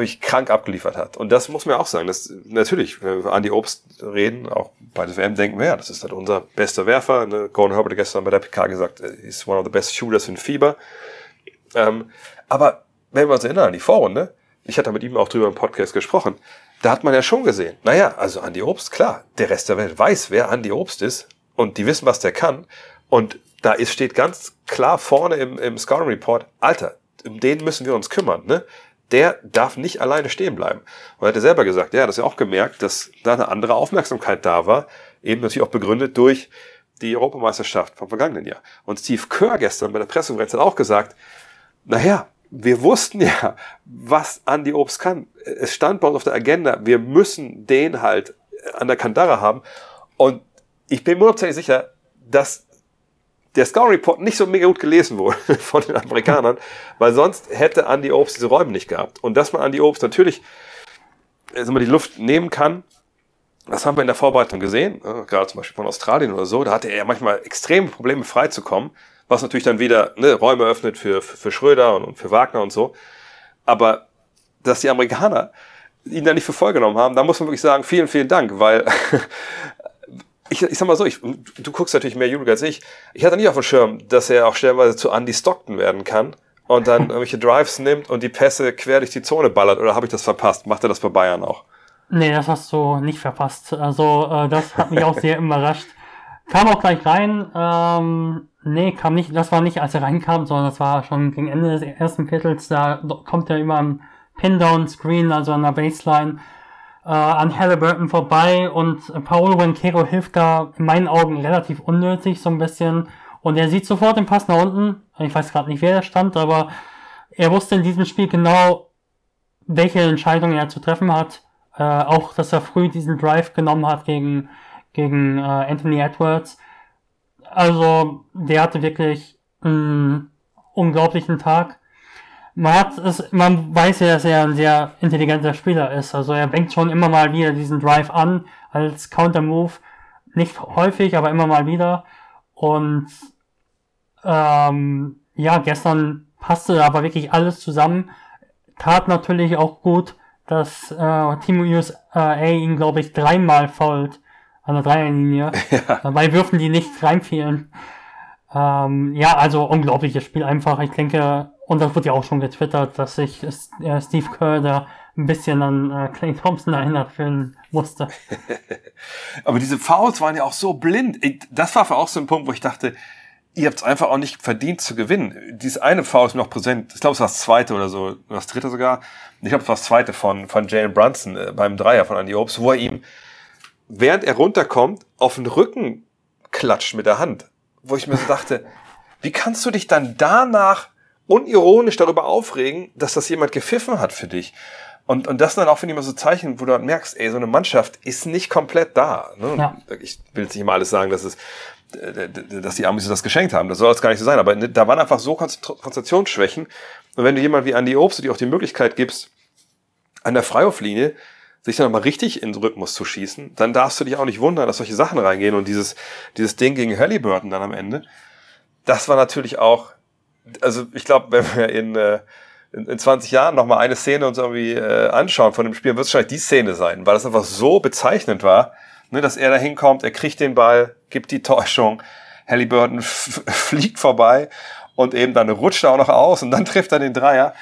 wirklich krank abgeliefert hat. Und das muss man auch sagen. Das, natürlich, wenn wir an die Obst reden, auch bei der WM denken wir, ja, das ist halt unser bester Werfer. Ne? Gordon Herbert hat gestern bei der PK gesagt, he's one of the best shooters in Fieber. Ähm, aber wenn wir uns erinnern an die Vorrunde, ich hatte mit ihm auch drüber im Podcast gesprochen, da hat man ja schon gesehen, naja, also Andy Obst, klar, der Rest der Welt weiß, wer Andy Obst ist und die wissen, was der kann. Und da ist, steht ganz klar vorne im, im Scouting Report, Alter, um den müssen wir uns kümmern. Ne? Der darf nicht alleine stehen bleiben. Und er hat selber gesagt, ja, das ja auch gemerkt, dass da eine andere Aufmerksamkeit da war, eben natürlich auch begründet durch die Europameisterschaft vom vergangenen Jahr. Und Steve Kerr gestern bei der Pressekonferenz hat auch gesagt, naja, wir wussten ja, was Andy Obst kann. Es stand bei uns auf der Agenda, wir müssen den halt an der Kandare haben. Und ich bin mir tatsächlich sicher, dass der Score Report nicht so mega gut gelesen wurde <laughs> von den Amerikanern, weil sonst hätte Andy Obst diese Räume nicht gehabt. Und dass man Andy Obst natürlich also mal die Luft nehmen kann, das haben wir in der Vorbereitung gesehen, gerade zum Beispiel von Australien oder so, da hatte er ja manchmal extreme Probleme freizukommen, was natürlich dann wieder ne, Räume öffnet für, für, für Schröder und, und für Wagner und so. Aber dass die Amerikaner ihn da nicht für voll genommen haben, da muss man wirklich sagen, vielen, vielen Dank, weil <laughs> ich, ich sag mal so, ich, du guckst natürlich mehr Euroleague als ich. Ich hatte nicht auf dem Schirm, dass er auch stellenweise zu Andy Stockton werden kann und dann <laughs> irgendwelche Drives nimmt und die Pässe quer durch die Zone ballert. Oder habe ich das verpasst? Macht er das bei Bayern auch? Nee, das hast du nicht verpasst. Also, äh, das hat mich auch sehr <laughs> überrascht. Kam auch gleich rein. Ähm, nee, kam nicht, das war nicht, als er reinkam, sondern das war schon gegen Ende des ersten Viertels. Da kommt er über am Pin-Down-Screen, also an der Baseline, äh, an Halliburton vorbei und Paolo Banquero hilft da in meinen Augen relativ unnötig, so ein bisschen. Und er sieht sofort den Pass nach unten. Ich weiß gerade nicht, wer da stand, aber er wusste in diesem Spiel genau, welche Entscheidung er zu treffen hat. Äh, auch, dass er früh diesen Drive genommen hat gegen, gegen äh, Anthony Edwards. Also, der hatte wirklich einen unglaublichen Tag. Man hat es, man weiß ja, dass er ein sehr intelligenter Spieler ist. Also er bringt schon immer mal wieder diesen Drive an als Counter-Move. Nicht häufig, aber immer mal wieder. Und ähm, ja, gestern passte aber wirklich alles zusammen. Tat natürlich auch gut, dass äh, Team USA ihn, glaube ich, dreimal fault an der Dreierlinie. <laughs> Ja. Dabei Würfen, die nicht reinfielen. Ähm, ja, also unglaubliches Spiel einfach. Ich denke, und das wird ja auch schon getwittert, dass sich äh, Steve Kerr da ein bisschen an äh, Clay Thompson <laughs> erinnert fühlen musste. <laughs> Aber diese Fouls waren ja auch so blind. Das war für auch so ein Punkt, wo ich dachte, ihr habt es einfach auch nicht verdient zu gewinnen. Dieses eine Foul ist noch präsent. Ich glaube, es war das zweite oder so, das dritte sogar. Ich glaube, es war das zweite von, von Jalen Brunson äh, beim Dreier von Andy Obst, wo er ihm, während er runterkommt, auf den Rücken klatscht mit der Hand. Wo ich mir so dachte, <laughs> wie kannst du dich dann danach unironisch darüber aufregen, dass das jemand gepfiffen hat für dich? Und, und das dann auch, finde ich, mal so Zeichen, wo du dann merkst, ey, so eine Mannschaft ist nicht komplett da. Ne? Ja. Ich will jetzt nicht immer alles sagen, dass es dass die Amis das geschenkt haben. Das soll jetzt gar nicht so sein. Aber da waren einfach so Konzentrationsschwächen. Und wenn du jemand wie Andy Obst dir auch die Möglichkeit gibst, an der Freiwurflinie sich dann mal richtig in den Rhythmus zu schießen, dann darfst du dich auch nicht wundern, dass solche Sachen reingehen und dieses, dieses Ding gegen Halliburton dann am Ende. Das war natürlich auch, also ich glaube, wenn wir in, äh, in, in 20 Jahren noch mal eine Szene uns irgendwie äh, anschauen von dem Spiel, wird es wahrscheinlich die Szene sein, weil das einfach so bezeichnend war, ne, dass er da hinkommt, er kriegt den Ball, gibt die Täuschung, Halliburton fliegt vorbei und eben dann rutscht er auch noch aus und dann trifft er den Dreier.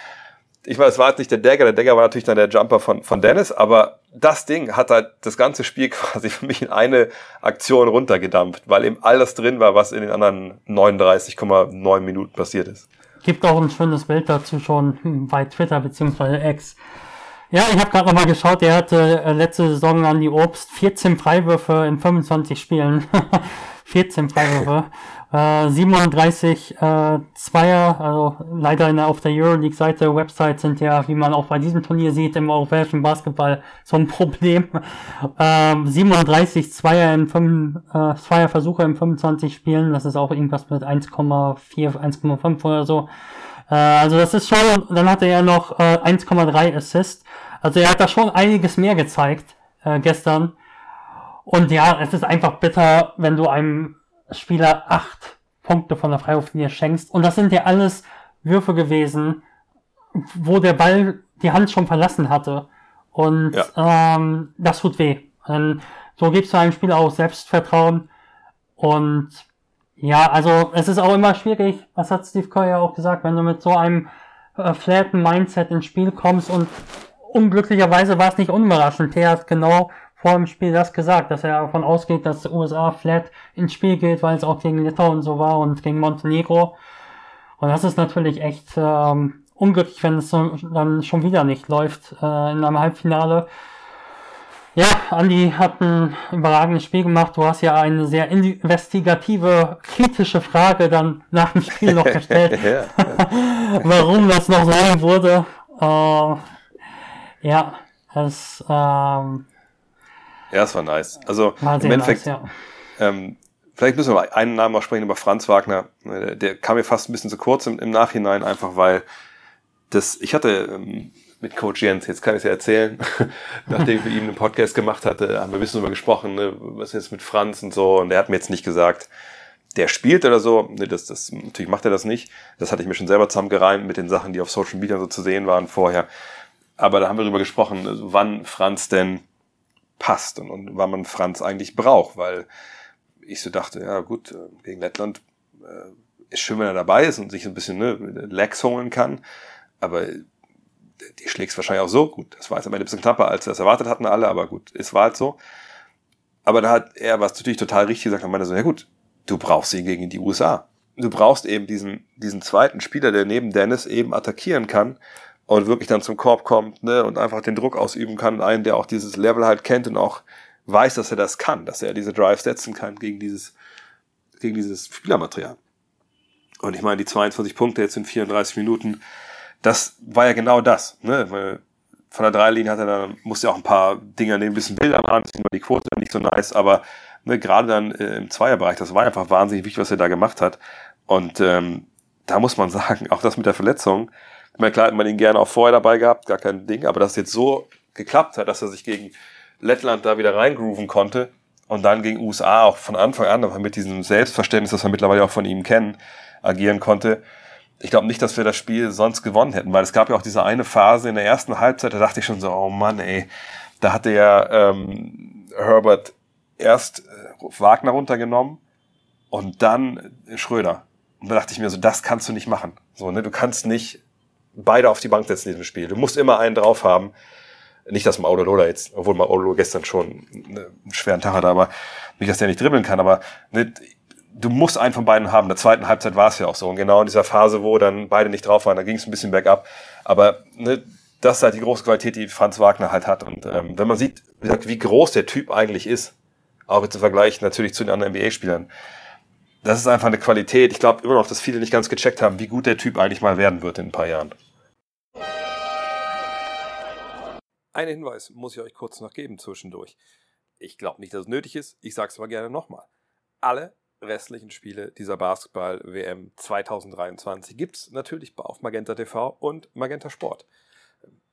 Ich meine, es war jetzt nicht der Dagger, der Dagger war natürlich dann der Jumper von, von Dennis, aber das Ding hat halt das ganze Spiel <laughs> quasi für mich in eine Aktion runtergedampft, weil eben alles drin war, was in den anderen 39,9 Minuten passiert ist. Gibt auch ein schönes Bild dazu schon <laughs> bei Twitter beziehungsweise X. Ja, ich habe gerade nochmal geschaut, er hatte äh, letzte Saison an die Obst 14 Freiwürfe in 25 Spielen. <laughs> 14 Freiwürfe. Äh, 37 äh, Zweier, also leider in der, auf der Euroleague-Seite, Website sind ja, wie man auch bei diesem Turnier sieht, im europäischen Basketball <laughs> so ein Problem. Ähm, 37 Zweier in 5, äh, Zweier Versuche in 25 Spielen, das ist auch irgendwas mit 1,4, 1,5 oder so. Äh, also das ist schon, dann hatte er noch äh, 1,3 Assist. Also er hat da schon einiges mehr gezeigt äh, gestern. Und ja, es ist einfach bitter, wenn du einem Spieler acht Punkte von der Freiwurflinie schenkst. Und das sind ja alles Würfe gewesen, wo der Ball die Hand schon verlassen hatte. Und ja. ähm, das tut weh. Und so gibst du einem Spieler auch Selbstvertrauen. Und ja, also es ist auch immer schwierig, was hat Steve Kerr ja auch gesagt, wenn du mit so einem äh, flatten Mindset ins Spiel kommst und unglücklicherweise war es nicht unüberraschend. Er hat genau vor dem Spiel das gesagt, dass er davon ausgeht, dass USA flat ins Spiel geht, weil es auch gegen Litauen so war und gegen Montenegro. Und das ist natürlich echt ähm, unglücklich, wenn es so, dann schon wieder nicht läuft äh, in einem Halbfinale. Ja, Andi hat ein überragendes Spiel gemacht. Du hast ja eine sehr investigative, kritische Frage dann nach dem Spiel noch gestellt, <laughs> <laughs> warum das noch sein wurde. Äh, ja, es, ähm, ja, es war nice. Also war im Endeffekt, nice, ja. ähm, vielleicht müssen wir mal einen Namen auch sprechen über Franz Wagner. Der, kam mir fast ein bisschen zu kurz im, im Nachhinein, einfach weil das, ich hatte ähm, mit Coach Jens, jetzt kann ich es ja erzählen, <laughs> nachdem ich mit ihm einen Podcast gemacht hatte, haben wir ein bisschen darüber gesprochen, ne, was ist jetzt mit Franz und so, und er hat mir jetzt nicht gesagt, der spielt oder so, ne, das, das, natürlich macht er das nicht, das hatte ich mir schon selber zusammengereimt mit den Sachen, die auf Social Media so zu sehen waren vorher, aber da haben wir darüber gesprochen, wann Franz denn passt und, und wann man Franz eigentlich braucht, weil ich so dachte, ja gut, äh, gegen Lettland äh, ist schön, wenn er dabei ist und sich ein bisschen ne, Legs holen kann, aber die schlägst wahrscheinlich auch so gut. Das war jetzt am Ende ein bisschen knapper, als wir es erwartet hatten alle, aber gut, es war halt so. Aber da hat er was natürlich total richtig gesagt und meinte so, ja gut, du brauchst ihn gegen die USA. Du brauchst eben diesen, diesen zweiten Spieler, der neben Dennis eben attackieren kann und wirklich dann zum Korb kommt ne, und einfach den Druck ausüben kann. Einen, der auch dieses Level halt kennt und auch weiß, dass er das kann, dass er diese Drive setzen kann gegen dieses, gegen dieses Spielermaterial. Und ich meine, die 22 Punkte jetzt in 34 Minuten, das war ja genau das. Ne? Weil von der Dreilinie hat er dann, musste ja auch ein paar Dinger nehmen, ein bisschen Bilder anziehen, weil die Quote nicht so nice, aber ne, gerade dann äh, im Zweierbereich, das war einfach wahnsinnig wichtig, was er da gemacht hat. Und ähm, da muss man <laughs> sagen, auch das mit der Verletzung, ich meine, klar hätte man ihn gerne auch vorher dabei gehabt, gar kein Ding, aber dass es jetzt so geklappt hat, dass er sich gegen Lettland da wieder reingrooven konnte und dann gegen USA auch von Anfang an mit diesem Selbstverständnis, das wir mittlerweile auch von ihm kennen, agieren konnte. Ich glaube nicht, dass wir das Spiel sonst gewonnen hätten, weil es gab ja auch diese eine Phase in der ersten Halbzeit, da dachte ich schon so, oh Mann, ey, da hatte ja ähm, Herbert erst äh, Wagner runtergenommen und dann Schröder. Und da dachte ich mir so, das kannst du nicht machen. So, ne, du kannst nicht beide auf die Bank setzen in diesem Spiel. Du musst immer einen drauf haben. Nicht, dass Maudolola jetzt, obwohl Maudolola gestern schon einen schweren Tag hatte, aber nicht, dass der nicht dribbeln kann, aber ne, du musst einen von beiden haben. In der zweiten Halbzeit war es ja auch so. Und genau in dieser Phase, wo dann beide nicht drauf waren, da ging es ein bisschen bergab. Aber ne, das ist halt die große Qualität, die Franz Wagner halt hat. Und ähm, wenn man sieht, wie, gesagt, wie groß der Typ eigentlich ist, auch jetzt im Vergleich natürlich zu den anderen NBA-Spielern, das ist einfach eine Qualität. Ich glaube immer noch, dass viele nicht ganz gecheckt haben, wie gut der Typ eigentlich mal werden wird in ein paar Jahren. Einen Hinweis muss ich euch kurz noch geben zwischendurch. Ich glaube nicht, dass es nötig ist. Ich sage es aber gerne nochmal. Alle restlichen Spiele dieser Basketball-WM 2023 gibt es natürlich auf Magenta TV und Magenta Sport.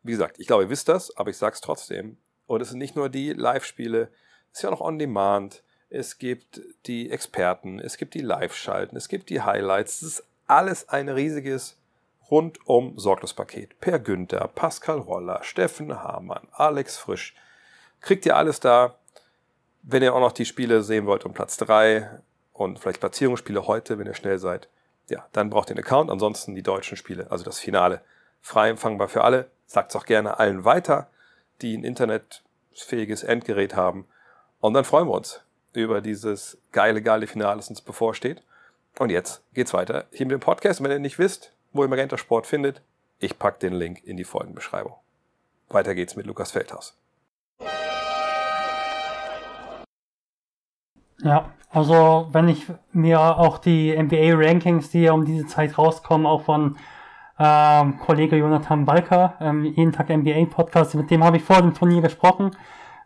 Wie gesagt, ich glaube, ihr wisst das, aber ich sage es trotzdem. Und es sind nicht nur die Live-Spiele, es ist ja noch On Demand, es gibt die Experten, es gibt die Live-Schalten, es gibt die Highlights. Es ist alles ein riesiges rundum Sorglospaket. Per Günther, Pascal Roller, Steffen Hamann, Alex Frisch. Kriegt ihr alles da. Wenn ihr auch noch die Spiele sehen wollt um Platz 3 und vielleicht Platzierungsspiele heute, wenn ihr schnell seid, ja, dann braucht ihr einen Account. Ansonsten die deutschen Spiele, also das Finale. Frei empfangbar für alle. Sagt es auch gerne allen weiter, die ein internetfähiges Endgerät haben. Und dann freuen wir uns über dieses geile, geile Finale, das uns bevorsteht. Und jetzt geht's weiter hier mit dem Podcast. wenn ihr nicht wisst, wo ihr Magenta Sport findet, ich pack den Link in die Folgenbeschreibung. Weiter geht's mit Lukas Feldhaus. Ja, also wenn ich mir auch die NBA-Rankings, die ja um diese Zeit rauskommen, auch von ähm, Kollege Jonathan Balker, ähm, jeden Tag NBA-Podcast, mit dem habe ich vor dem Turnier gesprochen.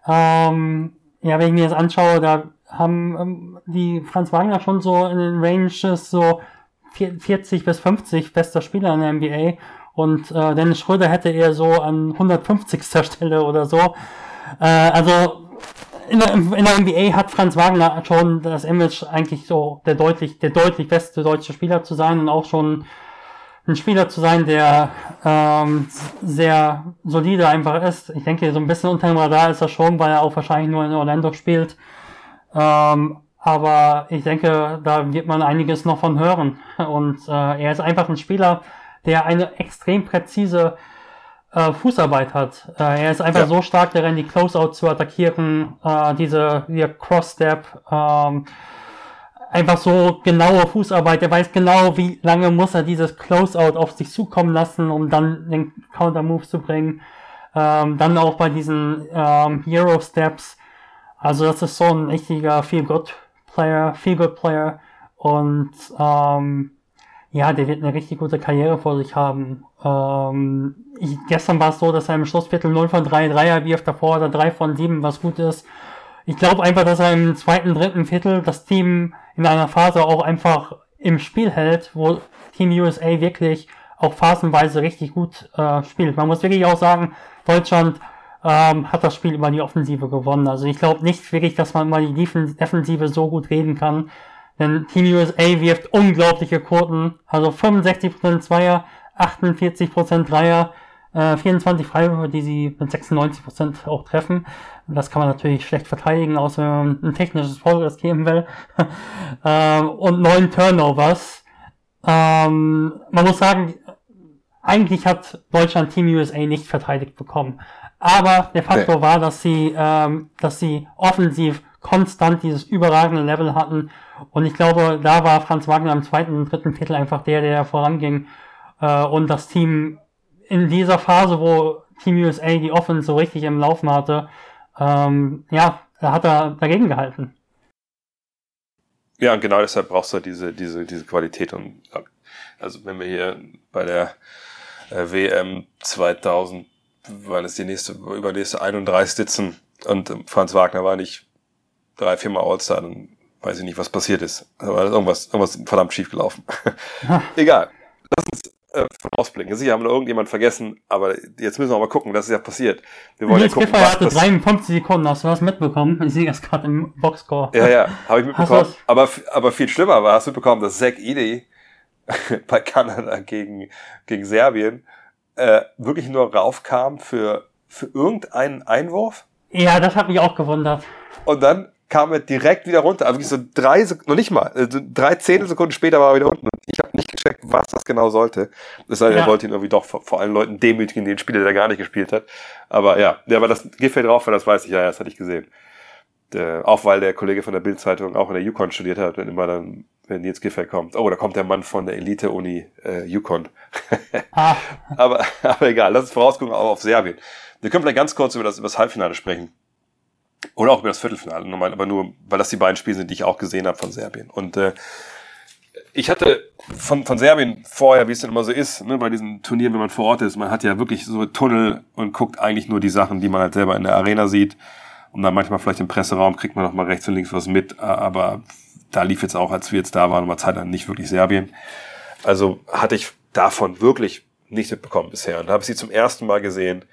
Ähm, ja, wenn ich mir das anschaue, da haben ähm, die Franz Wagner schon so in den Ranges so 40 bis 50 bester Spieler in der NBA und äh, Dennis Schröder hätte eher so an 150. Stelle oder so. Äh, also in der, in der NBA hat Franz Wagner schon das Image eigentlich so der deutlich, der deutlich beste deutsche Spieler zu sein und auch schon ein Spieler zu sein, der ähm, sehr solide einfach ist. Ich denke, so ein bisschen unter dem Radar ist er schon, weil er auch wahrscheinlich nur in Orlando spielt. Ähm, aber ich denke, da wird man einiges noch von hören. Und äh, er ist einfach ein Spieler, der eine extrem präzise äh, Fußarbeit hat. Äh, er ist einfach ja. so stark darin, die Closeout zu attackieren, äh, diese wie Cross-Step, ähm, einfach so genaue Fußarbeit. Er weiß genau, wie lange muss er dieses Closeout auf sich zukommen lassen, um dann den Counter-Move zu bringen. Ähm, dann auch bei diesen ähm, Hero-Steps. Also das ist so ein richtiger Feel-Good-Player, Feel-Good-Player. Und ähm, ja, der wird eine richtig gute Karriere vor sich haben. Ähm, ich, gestern war es so, dass er im Schlussviertel 0 von 3 Dreier wirft, davor oder 3 von 7, was gut ist. Ich glaube einfach, dass er im zweiten, dritten Viertel das Team in einer Phase auch einfach im Spiel hält, wo Team USA wirklich auch phasenweise richtig gut äh, spielt. Man muss wirklich auch sagen, Deutschland ähm, hat das Spiel über die Offensive gewonnen. Also ich glaube nicht wirklich, dass man mal die Defensive so gut reden kann. Denn Team USA wirft unglaubliche Quoten, also 65% Zweier, 48% Dreier. Äh, 24 Freiwürfe, die sie mit 96% auch treffen. Das kann man natürlich schlecht verteidigen, außer wenn man ein technisches Progress geben will. <laughs> ähm, und neun Turnovers. Ähm, man muss sagen, eigentlich hat Deutschland Team USA nicht verteidigt bekommen. Aber der Faktor Nee. war, dass sie, ähm, dass sie offensiv konstant dieses überragende Level hatten. Und ich glaube, da war Franz Wagner im zweiten und dritten Viertel einfach der, der voranging. Äh, und das Team in dieser Phase, wo Team USA die Offense so richtig im Laufen hatte, ähm, ja, da hat er dagegen gehalten. Ja, und genau deshalb brauchst du diese, diese, diese Qualität. Und also wenn wir hier bei der WM 2000, wann ist die nächste, übernächste 31 sitzen und ähm, Franz Wagner war nicht drei, viermal All-Star, dann weiß ich nicht, was passiert ist. Aber da ist irgendwas, irgendwas verdammt schief gelaufen. <laughs> Egal. Lass uns äh, vorausblicken. Sicher haben wir noch irgendjemand vergessen, aber jetzt müssen wir mal gucken, was ist ja passiert. Wir wollen ja Nils gucken, was hatte passiert. 53 Sekunden, hast du was mitbekommen? Ich sehe das gerade im Boxscore. Ja, ja, habe ich mitbekommen. Aber, aber viel schlimmer war, hast du mitbekommen, dass Zach Edey <laughs> bei Kanada gegen, gegen Serbien äh, wirklich nur raufkam für, für irgendeinen Einwurf Ja, das hat mich auch gewundert. und dann kam er direkt wieder runter. Also wirklich so drei Sekunden, noch nicht mal, also drei Zehntelsekunden später war er wieder unten. Ich habe nicht gecheckt, was das genau sollte. Es sei denn, er Ja. wollte ihn irgendwie doch vor, vor allen Leuten demütigen, den Spieler, der gar nicht gespielt hat. Aber ja, der war das Giffey drauf, weil das weiß ich, ja, ja, das hatte ich gesehen. Der, auch weil der Kollege von der Bild-Zeitung auch in der Yukon studiert hat, wenn immer dann, wenn Nils Giffey kommt. Oh, da kommt der Mann von der Elite-Uni äh, Yukon. Ah, <laughs> aber, aber egal, lass uns vorausgucken auch auf Serbien. Wir können vielleicht ganz kurz über das, über das Halbfinale sprechen. Oder auch über das Viertelfinale, nochmal, aber nur, weil das die beiden Spiele sind, die ich auch gesehen habe von Serbien. Und äh, ich hatte von, von Serbien vorher, wie es denn immer so ist, ne, bei diesen Turnieren, wenn man vor Ort ist, man hat ja wirklich so Tunnel und guckt eigentlich nur die Sachen, die man halt selber in der Arena sieht. Und dann manchmal vielleicht im Presseraum kriegt man noch mal rechts und links was mit, aber da lief jetzt auch, als wir jetzt da waren, war Zeit lang nicht wirklich Serbien. Also hatte ich davon wirklich nichts mitbekommen bisher. Und da habe ich sie zum ersten Mal gesehen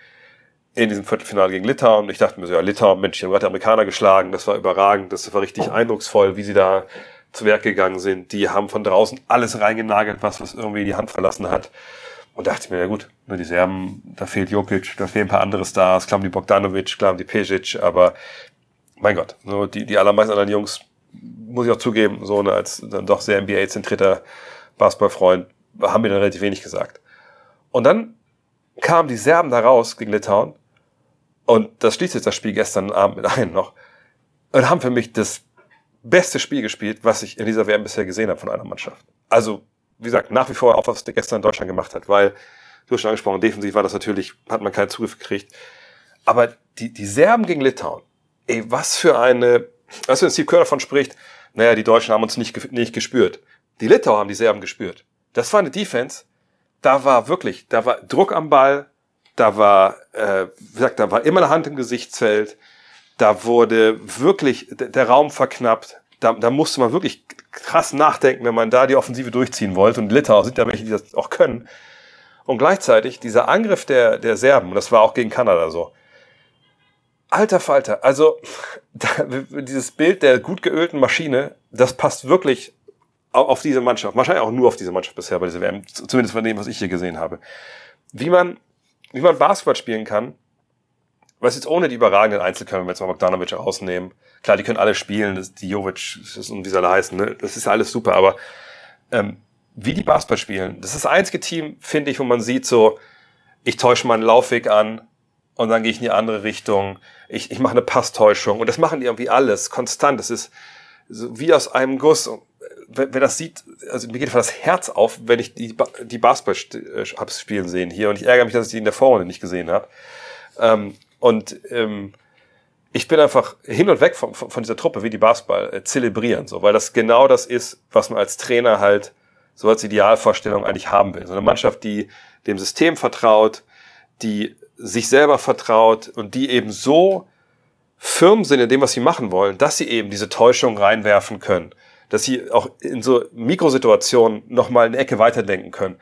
in diesem Viertelfinale gegen Litauen. Ich dachte mir so, ja, Litauen, Mensch, die haben gerade die Amerikaner geschlagen, das war überragend, das war richtig eindrucksvoll, wie sie da zu Werk gegangen sind. Die haben von draußen alles reingenagelt, was, was irgendwie die Hand verlassen hat. Und dachte mir, ja gut, nur die Serben, da fehlt Jokic, da fehlen ein paar andere Stars, klar haben die Bogdanovic, klar haben die Pesic, aber mein Gott, so die, die allermeisten anderen Jungs, muss ich auch zugeben, so ne, als dann doch sehr NBA-zentrierter Basketballfreund, haben mir dann relativ wenig gesagt. Und dann kamen die Serben da raus gegen Litauen und das schließt jetzt das Spiel gestern Abend mit ein noch und haben für mich das beste Spiel gespielt, was ich in dieser WM bisher gesehen habe von einer Mannschaft. Also, wie gesagt, nach wie vor auch, was der gestern in Deutschland gemacht hat, weil, du hast schon angesprochen, defensiv war das natürlich, hat man keinen Zugriff gekriegt. Aber die, die Serben gegen Litauen, ey, was für eine, weißt du, wenn Steve Kerr davon spricht, naja, die Deutschen haben uns nicht, nicht gespürt. Die Litauer haben die Serben gespürt. Das war eine Defense, da war wirklich, da war Druck am Ball, da war, äh, wie gesagt, da war immer eine Hand im Gesichtsfeld, da wurde wirklich der Raum verknappt, da, da musste man wirklich krass nachdenken, wenn man da die Offensive durchziehen wollte. Und Litauer sind ja welche, die das auch können. Und gleichzeitig dieser Angriff der, der Serben, und das war auch gegen Kanada so, alter Falter, also <laughs> da, dieses Bild der gut geölten Maschine, das passt wirklich au- auf diese Mannschaft. Wahrscheinlich auch nur auf diese Mannschaft bisher bei dieser WM, zumindest von dem, was ich hier gesehen habe. Wie man, wie man Basketball spielen kann, was jetzt ohne die überragenden Einzelkönner, wenn wir jetzt mal Bogdanovic rausnehmen, klar, die können alle spielen, das, die Jovic das und wie sie alle heißen, ne? das ist alles super, aber ähm, wie die Basketball spielen, das ist das einzige Team, finde ich, wo man sieht so, ich täusche meinen Laufweg an und dann gehe ich in die andere Richtung, ich, ich mache eine Passtäuschung und das machen die irgendwie alles, konstant, das ist so wie aus einem Guss. Und Wer, wer das sieht, also mir geht einfach das Herz auf, wenn ich die, die Basketball äh, spielen sehen hier und ich ärgere mich, dass ich die in der Vorrunde nicht gesehen habe. Ähm, und ähm, ich bin einfach hin und weg von, von, von dieser Truppe, wie die Basketball äh, zelebrieren, so, weil das genau das ist, was man als Trainer halt so als Idealvorstellung eigentlich haben will. So eine Mannschaft, die dem System vertraut, die sich selber vertraut und die eben so firm sind in dem, was sie machen wollen, dass sie eben diese Täuschung reinwerfen können, dass sie auch in so Mikrosituationen nochmal eine Ecke weiterdenken können.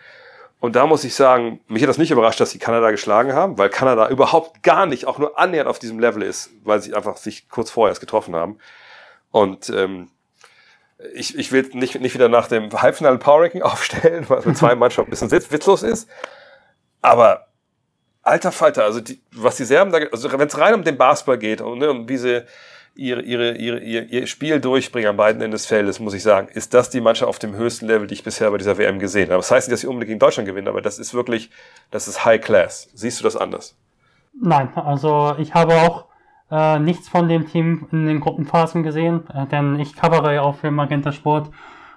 Und da muss ich sagen, mich hat das nicht überrascht, dass sie Kanada geschlagen haben, weil Kanada überhaupt gar nicht, auch nur annähernd auf diesem Level ist, weil sie einfach sich kurz vorher erst getroffen haben. Und ähm, ich, ich will nicht, nicht wieder nach dem Halbfinale Power Ranking <laughs> aufstellen, was mit zwei Mannschaften ein bisschen witz- witzlos ist. Aber alter Falter, also die, was die Serben da, also wenn es rein um den Basketball geht und ne, um wie sie ihre, ihre, ihre, ihr, ihr Spiel durchbringen am beiden Enden des Feldes, muss ich sagen, ist das die Mannschaft auf dem höchsten Level, die ich bisher bei dieser WM gesehen habe. Das heißt nicht, dass sie unbedingt gegen Deutschland gewinnen, aber das ist wirklich, das ist High Class. Siehst du das anders? Nein, also ich habe auch äh, nichts von dem Team in den Gruppenphasen gesehen, äh, denn ich covere ja auch für Magenta Sport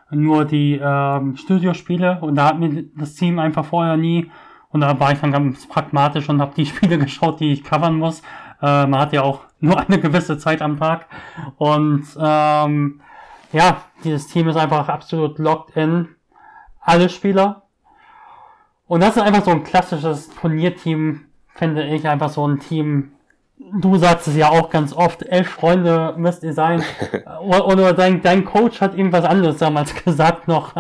nur die äh, Studiospiele und da hat mir das Team einfach vorher nie und da war ich dann ganz pragmatisch und habe die <laughs> Spiele geschaut, die ich covern muss. Äh, man hat ja auch <laughs> nur eine gewisse Zeit am Tag und ähm, ja, dieses Team ist einfach absolut locked in. Alle Spieler. Und das ist einfach so ein klassisches Turnierteam, finde ich, einfach so ein Team, du sagst es ja auch ganz oft, elf Freunde müsst ihr sein. <laughs> oder, oder dein, dein Coach hat irgendwas anderes damals gesagt noch.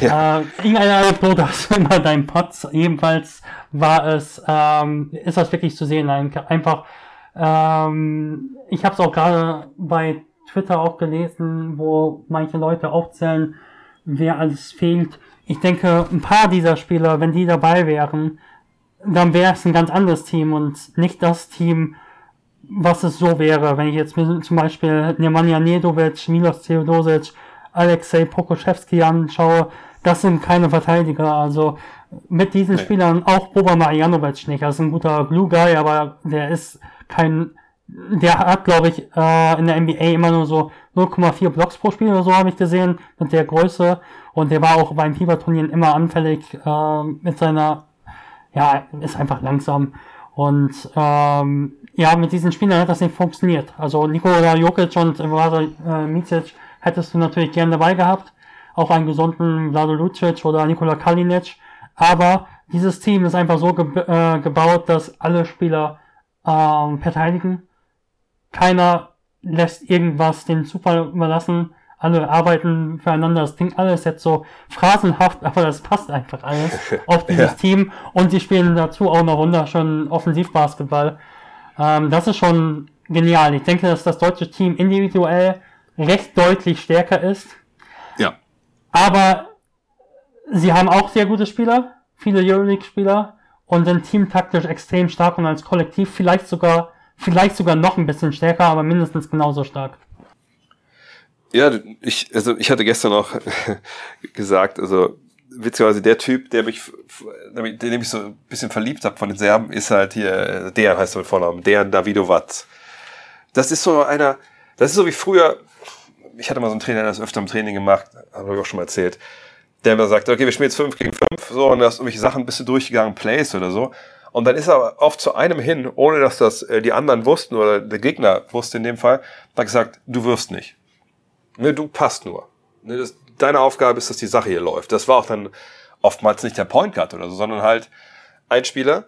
Ja. Äh, irgendeine Anekdote hast du immer dein Pots. Ebenfalls war es, ähm, ist das wirklich zu sehen. Einfach, ähm, ich habe es auch gerade bei Twitter auch gelesen, wo manche Leute aufzählen, wer alles fehlt. Ich denke, ein paar dieser Spieler, wenn die dabei wären, dann wäre es ein ganz anderes Team und nicht das Team, was es so wäre, wenn ich jetzt zum Beispiel Nemanja Nedovic, Milos Theodosic, Alexei Pokoschewski anschaue, das sind keine Verteidiger. Also mit diesen nee. Spielern, auch Boba Marjanovic nicht. Das ist ein guter Blue Guy, aber der ist kein, der hat, glaube ich, äh, in der NBA immer nur so 0,4 Blocks pro Spiel oder so, habe ich gesehen, mit der Größe. Und der war auch beim Fieberturnieren immer anfällig äh, mit seiner ja, ist einfach langsam. Und ähm, ja, mit diesen Spielern hat das nicht funktioniert. Also Nikola Jokic und Vlada äh, Micic hättest du natürlich gern dabei gehabt. Auch einen gesunden Vlado Lucic oder Nikola Kalinic. Aber dieses Team ist einfach so ge äh, gebaut, dass alle Spieler ähm, verteidigen. Keiner lässt irgendwas den Zufall überlassen alle arbeiten füreinander. Das klingt alles jetzt so phrasenhaft, aber das passt einfach alles <laughs> auf dieses ja. Team. Und sie spielen dazu auch noch wunderschön Offensivbasketball. Ähm, das ist schon genial. Ich denke, dass das deutsche Team individuell recht deutlich stärker ist. Ja. Aber sie haben auch sehr gute Spieler, viele Euroleague-Spieler und sind teamtaktisch extrem stark und als Kollektiv vielleicht sogar, vielleicht sogar noch ein bisschen stärker, aber mindestens genauso stark. Ja, ich, also ich hatte gestern auch <laughs> gesagt, also witzigerweise der Typ, der mich, der, der mich so ein bisschen verliebt hat von den Serben, ist halt hier, der heißt mit Vornamen, der Davidovac. Das ist so einer, das ist so wie früher, ich hatte mal so einen Trainer, der das öfter im Training gemacht, habe ich auch schon mal erzählt, der immer sagt, okay, wir spielen jetzt 5 gegen 5, so, und da ist irgendwelche Sachen ein bisschen durchgegangen, Plays oder so. Und dann ist er oft zu einem hin, ohne dass das äh, die anderen wussten oder der Gegner wusste in dem Fall, hat gesagt, du wirst nicht. Ne, du passt nur. Ne, das, deine Aufgabe ist, dass die Sache hier läuft. Das war auch dann oftmals nicht der Point Guard oder so, sondern halt ein Spieler,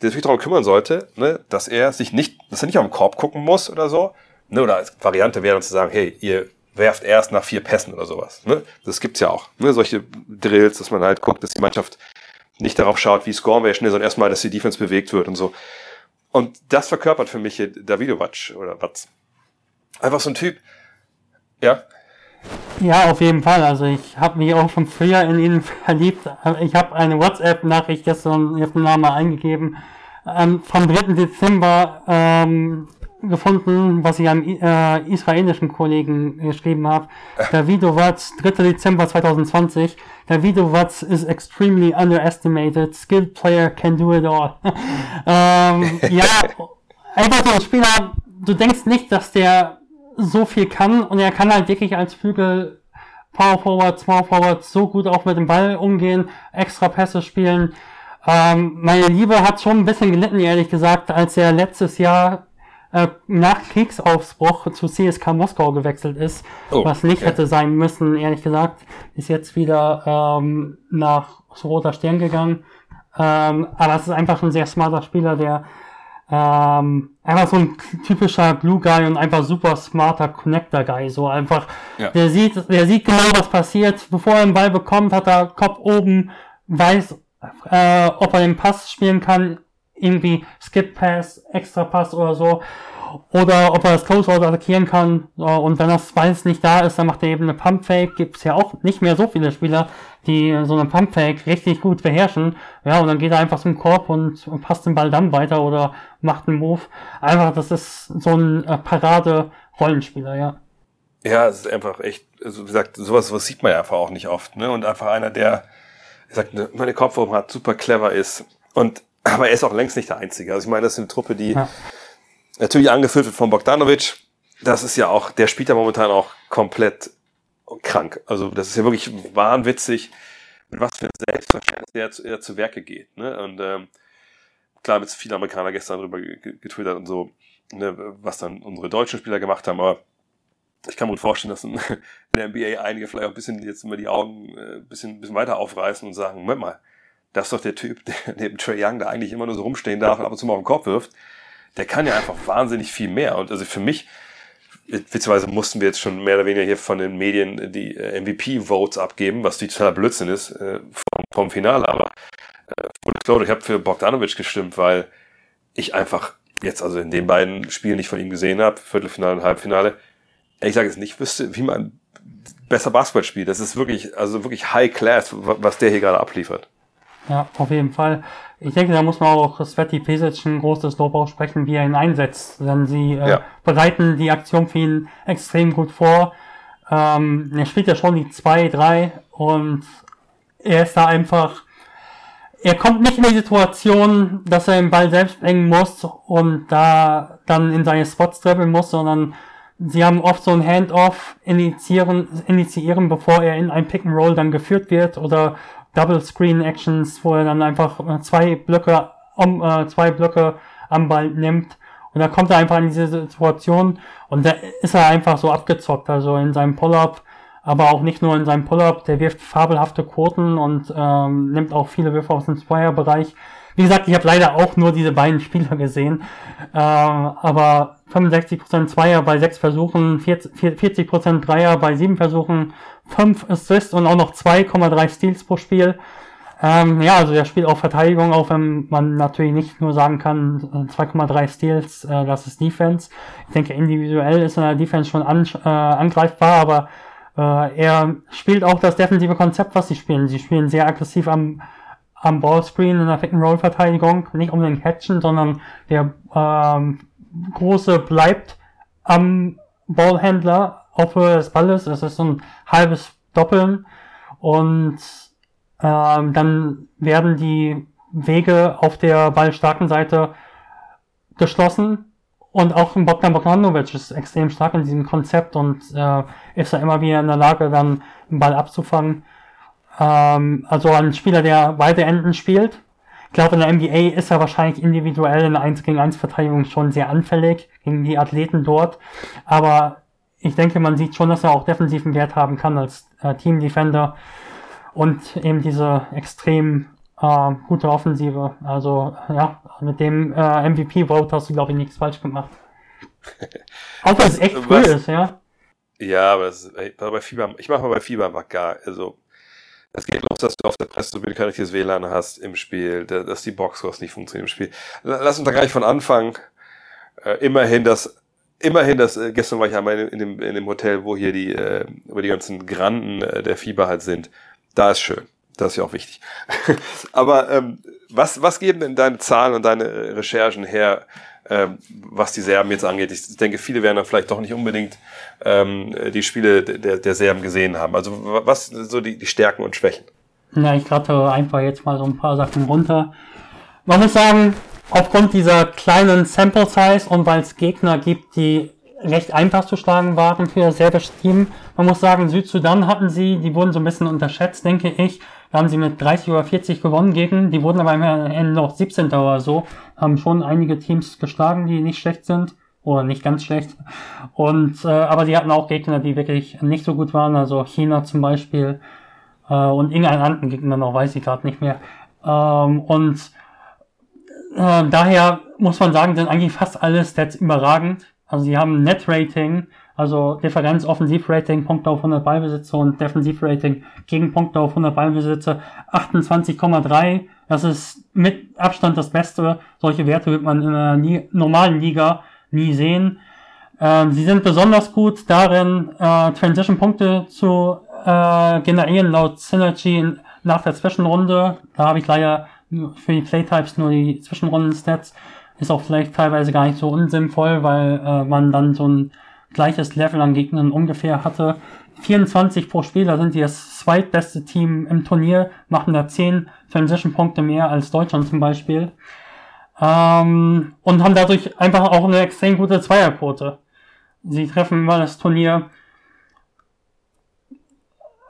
der sich darum kümmern sollte, ne, dass er sich nicht, dass er nicht auf den Korb gucken muss oder so. Ne, oder als Variante wäre dann zu sagen, hey, ihr werft erst nach vier Pässen oder sowas. Ne? Das gibt's ja auch. Ne? Solche Drills, dass man halt guckt, dass die Mannschaft nicht darauf schaut, wie scoren wir schnell, sondern erstmal, dass die Defense bewegt wird und so. Und das verkörpert für mich hier Davidovac oder was. Einfach so ein Typ, ja. Ja, auf jeden Fall. Also ich habe mich auch schon früher in ihn <laughs> verliebt. Ich habe eine WhatsApp-Nachricht gestern den Namen eingegeben. Ähm, vom 3. Dezember ähm, gefunden, was ich einem äh, israelischen Kollegen geschrieben habe. Davido Watts, 3. Dezember 2020. Davido Watts is extremely underestimated. Skilled player can do it all. <laughs> ähm, <laughs> ja, einfach so ein Spieler, du denkst nicht, dass der so viel kann und er kann halt wirklich als Flügel Power Forward, Small Forward so gut auch mit dem Ball umgehen, extra Pässe spielen. Ähm, meine Liebe hat schon ein bisschen gelitten, ehrlich gesagt, als er letztes Jahr äh, nach Kriegsausbruch zu CSK Moskau gewechselt ist, oh, was nicht okay. hätte sein müssen, ehrlich gesagt, ist jetzt wieder ähm, nach Roter Stern gegangen. Ähm, aber es ist einfach ein sehr smarter Spieler, der ähm, einfach so ein typischer Glue Guy und einfach super smarter Connector Guy. So einfach, ja. der sieht, der sieht genau, was passiert. Bevor er den Ball bekommt, hat er Kopf oben, weiß, äh, ob er den Pass spielen kann, irgendwie Skip Pass, Extra Pass oder so. Oder ob er das Closeout attackieren kann. Und wenn das beides nicht da ist, dann macht er eben eine Pump Fake. Gibt es ja auch nicht mehr so viele Spieler, die so eine Pump Fake richtig gut beherrschen. Ja, und dann geht er einfach zum Korb und, passt den Ball dann weiter oder macht einen Move. Einfach, das ist so ein äh, Parade-Rollenspieler, ja. Ja, es ist einfach echt, also wie gesagt, sowas, sowas sieht man ja einfach auch nicht oft, ne? Und einfach einer, der, wie gesagt, eine Kopfform hat, super clever ist. Und, aber er ist auch längst nicht der Einzige. Also ich meine, das ist eine Truppe, die ja. natürlich angeführt wird von Bogdanovic. Das ist ja auch, der spielt ja momentan auch komplett krank. Also das ist ja wirklich wahnwitzig, mit was für ein Selbstverständnis der zu, er zu Werke geht. Ne? Und ähm, klar, mit viele Amerikaner gestern darüber getwittert und so, ne, was dann unsere deutschen Spieler gemacht haben, aber ich kann mir gut vorstellen, dass in <laughs> der NBA einige vielleicht auch ein bisschen jetzt immer die Augen äh, ein bisschen, ein bisschen weiter aufreißen und sagen, Moment mal, das ist doch der Typ, <laughs> der neben Trey Young, der eigentlich immer nur so rumstehen darf und ab und zu mal auf den Kopf wirft, der kann ja einfach wahnsinnig viel mehr. Und also für mich, beziehungsweise mussten wir jetzt schon mehr oder weniger hier von den Medien die äh, MVP-Votes abgeben, was totaler Blödsinn ist äh, vom, vom Finale. Aber äh, ich habe für Bogdanovic gestimmt, weil ich einfach jetzt also in den beiden Spielen, die ich von ihm gesehen habe, Viertelfinale und Halbfinale, ich sage es nicht wüsste, wie man besser Basketball spielt. Das ist wirklich, also wirklich High Class, was der hier gerade abliefert. Ja, auf jeden Fall. Ich denke, da muss man auch Sveti Pesic ein großes Lob aussprechen, wie er ihn einsetzt. Denn sie äh, ja. bereiten die Aktion für ihn extrem gut vor. Ähm, er spielt ja schon die 2, 3 und er ist da einfach, er kommt nicht in die Situation, dass er den Ball selbst bringen muss und da dann in seine Spots dribbeln muss, sondern sie haben oft so ein Handoff initiieren, initiieren, bevor er in ein Pick and Roll dann geführt wird oder Double Screen Actions, wo er dann einfach äh, zwei Blöcke um, äh, zwei Blöcke am Ball nimmt und dann kommt er einfach in diese Situation und da ist er einfach so abgezockt, also in seinem Pull-up, aber auch nicht nur in seinem Pull-up, der wirft fabelhafte Quoten und ähm, nimmt auch viele Würfe aus dem Zweier-Bereich. Wie gesagt, ich habe leider auch nur diese beiden Spieler gesehen, äh, aber 65% Zweier bei 6 Versuchen, 40%, Dreier bei 7 Versuchen, 5 Assists und auch noch 2,3 Steals pro Spiel. Ähm, ja, also der spielt auch Verteidigung, auch wenn man natürlich nicht nur sagen kann, 2,3 Steals, äh, das ist Defense. Ich denke, individuell ist in der Defense schon an, äh, angreifbar, aber äh, er spielt auch das defensive Konzept, was sie spielen. Sie spielen sehr aggressiv am, am Ballscreen in der Pick-and-Roll-Verteidigung, nicht um den Catchen, sondern der ähm, Große bleibt am Ballhändler auf Höhe des Balles. Das ist so ein halbes Doppeln. Und ähm, dann werden die Wege auf der ballstarken Seite geschlossen. Und auch Bogdan Bogdanovic ist extrem stark in diesem Konzept und äh, ist da immer wieder in der Lage, dann den Ball abzufangen. Ähm, also ein Spieler, der beide Enden spielt ich glaube, in der NBA ist er wahrscheinlich individuell in der 1 gegen 1 Verteidigung schon sehr anfällig gegen die Athleten dort. Aber ich denke, man sieht schon, dass er auch defensiven Wert haben kann als äh, Team Defender und eben diese extrem äh, gute Offensive. Also ja, mit dem äh, MVP-Vote hast du, glaube ich, nichts falsch gemacht. <laughs> Auch wenn es echt cool ist, ja. Ja, aber das, bei Fieber, ich mache mal bei Fieber einfach gar, also es geht los, dass du auf der Presse kein richtiges WLAN hast im Spiel, dass die Boxcores nicht funktionieren im Spiel. Lass uns da gleich von Anfang. Äh, immerhin das, immerhin das, äh, gestern war ich einmal in, in, dem, in dem Hotel, wo hier die, äh, wo die ganzen Granden äh, der Fieber halt sind. Da ist schön. Das ist ja auch wichtig. <laughs> Aber ähm, was, was geben denn deine Zahlen und deine Recherchen her, was die Serben jetzt angeht. Ich denke, viele werden dann vielleicht doch nicht unbedingt ähm, die Spiele der, der Serben gesehen haben. Also was so die, die Stärken und Schwächen? Ja, ich rate einfach jetzt mal so ein paar Sachen runter. Man muss sagen, aufgrund dieser kleinen Sample Size und weil es Gegner gibt, die recht einfach zu schlagen waren für das serbische Team. Man muss sagen, Südsudan hatten sie, die wurden so ein bisschen unterschätzt, denke ich. Da haben sie mit 30 oder 40 gewonnen gegen, die wurden aber am Ende noch 17. oder so, haben schon einige Teams geschlagen, die nicht schlecht sind. Oder nicht ganz schlecht. Und, äh, aber sie hatten auch Gegner, die wirklich nicht so gut waren, also China zum Beispiel. Äh, und irgendeinen anderen Gegner noch, weiß ich gerade nicht mehr. Ähm, und äh, daher muss man sagen, sind eigentlich fast alle Stats überragend. Also sie haben ein Net-Rating Also Differenz Offensivrating, Punkte auf 100 Ballbesitze und Defensivrating gegen Punkte auf 100 Ballbesitze 28,3. Das ist mit Abstand das Beste. Solche Werte wird man in einer nie, normalen Liga nie sehen. Ähm, sie sind besonders gut darin, äh, Transition-Punkte zu äh, generieren laut Synergy nach der Zwischenrunde. Da habe ich leider für die Playtypes nur die Zwischenrunden-Stats. Ist auch vielleicht teilweise gar nicht so unsinnvoll, weil äh, man dann so ein gleiches Level an Gegnern ungefähr hatte. 24 pro Spieler sind die das zweitbeste Team im Turnier, machen da 10 Transition-Punkte mehr als Deutschland zum Beispiel. Ähm, und haben dadurch einfach auch eine extrem gute Zweierquote. Sie treffen mal das Turnier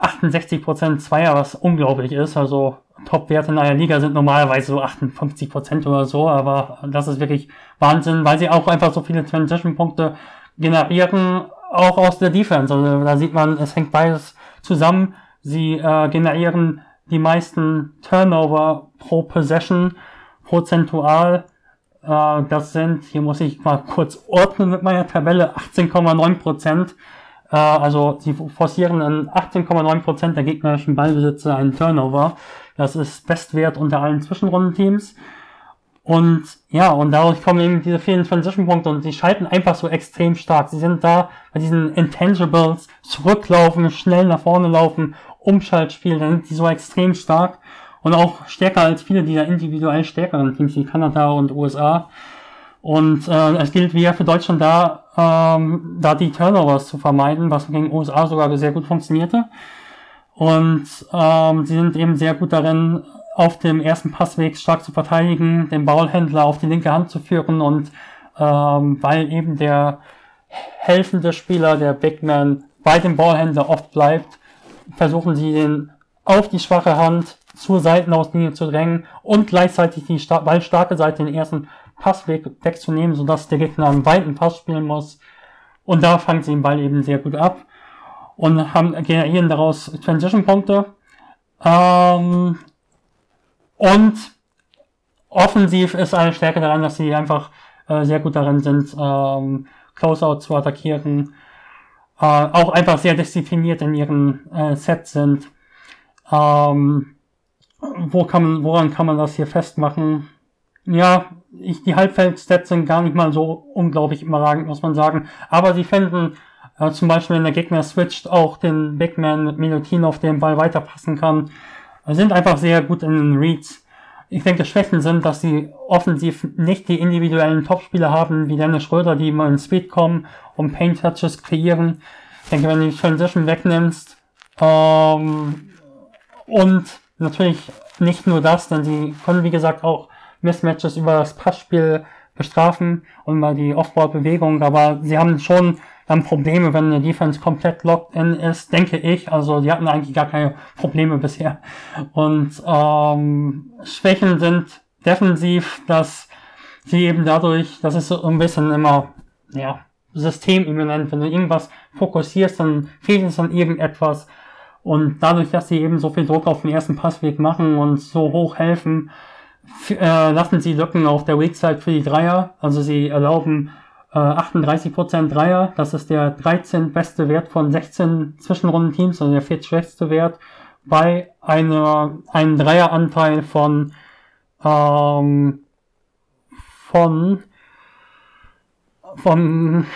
68% Zweier, was unglaublich ist. Also Top-Werte in einer Liga sind normalerweise so 58% oder so, aber das ist wirklich Wahnsinn, weil sie auch einfach so viele Transition-Punkte generieren, auch aus der Defense. Also da sieht man, es hängt beides zusammen. Sie äh, generieren die meisten Turnover pro Possession prozentual. Äh, das sind, hier muss ich mal kurz ordnen mit meiner Tabelle, 18,9% Äh, also sie forcieren in 18,9% der gegnerischen Ballbesitze einen Turnover. Das ist Bestwert unter allen Zwischenrundenteams. Und ja, und dadurch kommen eben diese vielen Transition-Punkte und sie schalten einfach so extrem stark. Sie sind da bei diesen Intangibles, zurücklaufen, schnell nach vorne laufen, Umschaltspiel, dann sind die so extrem stark und auch stärker als viele dieser individuell stärkeren Teams wie Kanada und USA. Und äh, es gilt wieder für Deutschland da, ähm, da die Turnovers zu vermeiden, was gegen USA sogar sehr gut funktionierte. Und ähm, sie sind eben sehr gut darin, auf dem ersten Passweg stark zu verteidigen, den Ballhändler auf die linke Hand zu führen und ähm, weil eben der helfende Spieler, der Big Man, bei dem Ballhändler oft bleibt, versuchen sie den auf die schwache Hand zur Seitenauslinie zu drängen und gleichzeitig die ballstarke Seite den ersten Passweg wegzunehmen, sodass der Gegner einen weiten Pass spielen muss. Und da fangen sie den Ball eben sehr gut ab und haben, generieren daraus Transition-Punkte. Ähm, und offensiv ist eine Stärke daran, dass sie einfach äh, sehr gut darin sind, ähm, Closeout zu attackieren. Äh, auch einfach sehr diszipliniert in ihren äh, Sets sind. Ähm, wo kann man, woran kann man das hier festmachen? Ja, ich, die Halbfeld-Stats sind gar nicht mal so unglaublich überragend, muss man sagen. Aber sie finden äh, zum Beispiel, wenn der Gegner switcht, auch den Big Man mit Milutinov, der den Ball weiterpassen kann sind einfach sehr gut in den Reads. Ich denke, Schwächen sind, dass sie offensiv nicht die individuellen Topspieler haben, wie Dennis Schröder, die immer in Speed kommen und Paint Touches kreieren. Ich denke, wenn du die Transition wegnimmst, ähm, und natürlich nicht nur das, denn sie können, wie gesagt, auch Mismatches über das Passspiel bestrafen und mal die Offboard-Bewegung, aber sie haben schon dann Probleme, wenn eine Defense komplett locked in ist, denke ich. Also die hatten eigentlich gar keine Probleme bisher. Und ähm, Schwächen sind defensiv, dass sie eben dadurch, das ist so ein bisschen immer, ja, systemimmanent. Wenn du irgendwas fokussierst, dann fehlt es an irgendetwas. Und dadurch, dass sie eben so viel Druck auf den ersten Passweg machen und so hoch helfen, äh, lassen sie Lücken auf der Weakside für die Dreier. Also sie erlauben 38% äh, Dreier, das ist der 13 beste Wert von 16 Zwischenrundenteams, also der viertschwächste Wert, bei einer, einem Dreieranteil von, ähm, von, von,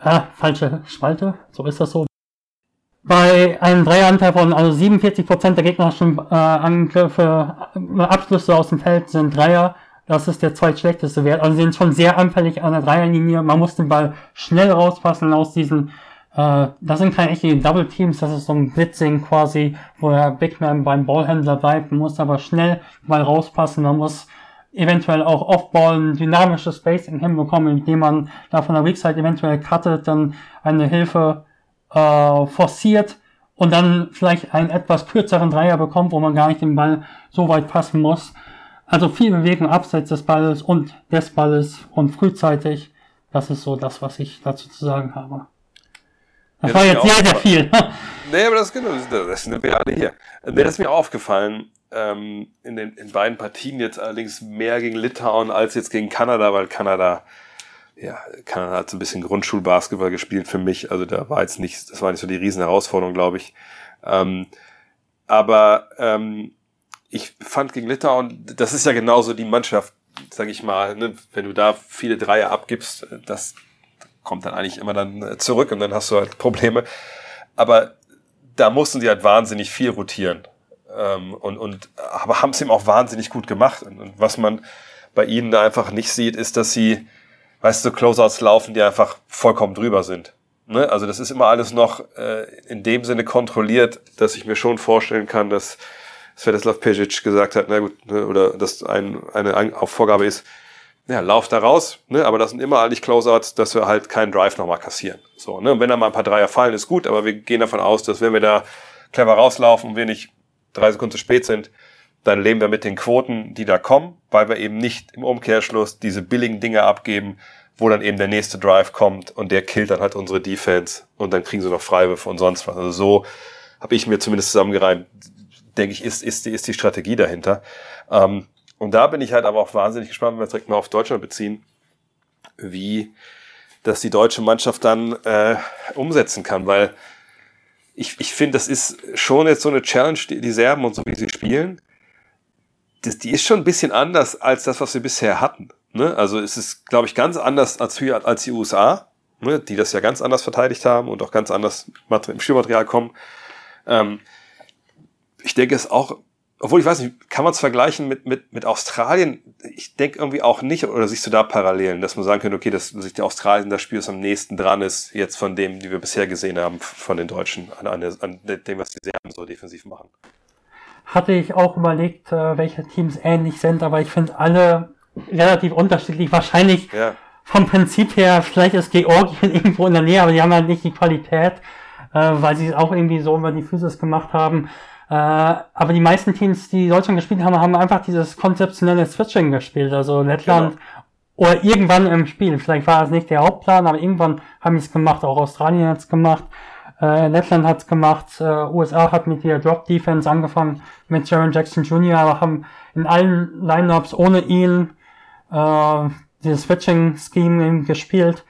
ah, falsche Spalte, so ist das so. Bei einem Dreieranteil von, also 47% der gegnerischen äh, Angriffe, äh, Abschlüsse aus dem Feld sind Dreier, das ist der zweitschlechteste Wert. Also sie sind schon sehr anfällig an der Dreierlinie. Man muss den Ball schnell rauspassen aus diesen, äh, das sind keine echten Double Teams, das ist so ein Blitzing quasi, wo der Big Man beim Ballhändler bleibt. Man muss aber schnell mal rauspassen. Man muss eventuell auch Offball ein dynamisches Spacing hinbekommen, indem man da von der Weakside eventuell cuttet, dann eine Hilfe äh, forciert und dann vielleicht einen etwas kürzeren Dreier bekommt, wo man gar nicht den Ball so weit passen muss. Also viel Bewegung abseits des Balles und des Balles und frühzeitig. Das ist so das, was ich dazu zu sagen habe. Das ja, war jetzt sehr, sehr viel. <laughs> nee, aber das ist genau, das sind wir alle hier. Nee, das ist mir aufgefallen, ähm, in den in beiden Partien jetzt allerdings mehr gegen Litauen als jetzt gegen Kanada, weil Kanada ja, Kanada hat so ein bisschen Grundschulbasketball gespielt für mich. Also da war jetzt nicht, das war nicht so die riesen Herausforderung, glaube ich. Ähm, aber ähm, ich fand gegen Litauen, das ist ja genauso die Mannschaft, sage ich mal, ne, wenn du da viele Dreier abgibst, das kommt dann eigentlich immer dann zurück und dann hast du halt Probleme. Aber da mussten sie halt wahnsinnig viel rotieren. Ähm, und, und, aber haben es eben auch wahnsinnig gut gemacht. Und, und, was man bei ihnen da einfach nicht sieht, ist, dass sie, weißt du, Closeouts laufen, die einfach vollkommen drüber sind. Ne? Also das ist immer alles noch äh, in dem Sinne kontrolliert, dass ich mir schon vorstellen kann, dass Svetislav Pejic gesagt hat, na gut, ne, oder dass ein, eine Vorgabe ist, ja, lauf da raus, ne, aber das sind immer eigentlich Closeouts, dass wir halt keinen Drive nochmal kassieren. So, ne, und wenn da mal ein paar Dreier fallen, ist gut, aber wir gehen davon aus, dass wenn wir da clever rauslaufen und wir nicht drei Sekunden zu spät sind, dann leben wir mit den Quoten, die da kommen, weil wir eben nicht im Umkehrschluss diese billigen Dinge abgeben, wo dann eben der nächste Drive kommt und der killt dann halt unsere Defense und dann kriegen sie noch Freiwürfe und sonst was. Also so habe ich mir zumindest zusammengereimt, denke ich, ist, ist, ist die Strategie dahinter. Ähm, und da bin ich halt aber auch wahnsinnig gespannt, wenn wir es direkt mal auf Deutschland beziehen, wie das die deutsche Mannschaft dann äh, umsetzen kann, weil ich, ich finde, das ist schon jetzt so eine Challenge, die, die Serben und so wie sie spielen, das, die ist schon ein bisschen anders als das, was wir bisher hatten. Ne? Also es ist, glaube ich, ganz anders als, als die USA, ne? die das ja ganz anders verteidigt haben und auch ganz anders im Spielmaterial kommen. Ähm, ich denke es auch, obwohl ich weiß nicht, kann man es vergleichen mit, mit, mit Australien? Ich denke irgendwie auch nicht, oder siehst du da Parallelen, dass man sagen könnte, okay, dass sich der Australien das Spiel ist am nächsten dran ist, jetzt von dem, die wir bisher gesehen haben, von den Deutschen, an, an, an dem, was die Serben so defensiv machen. Hatte ich auch überlegt, äh, welche Teams ähnlich sind, aber ich finde alle relativ unterschiedlich. Wahrscheinlich ja. vom Prinzip her, vielleicht ist Georgien <laughs> irgendwo in der Nähe, aber die haben halt nicht die Qualität, äh, weil sie es auch irgendwie so über die Physis gemacht haben. Äh, aber die meisten Teams, die Deutschland gespielt haben, haben einfach dieses konzeptionelle Switching gespielt. Also Lettland genau. oder irgendwann im Spiel. Vielleicht war es nicht der Hauptplan, aber irgendwann haben sie es gemacht. Auch Australien hat es gemacht. Äh, Lettland hat es gemacht. Äh, USA hat mit der Drop Defense angefangen mit Jaron Jackson Jr., aber haben in allen Lineups ohne ihn äh, dieses Switching-Scheme gespielt.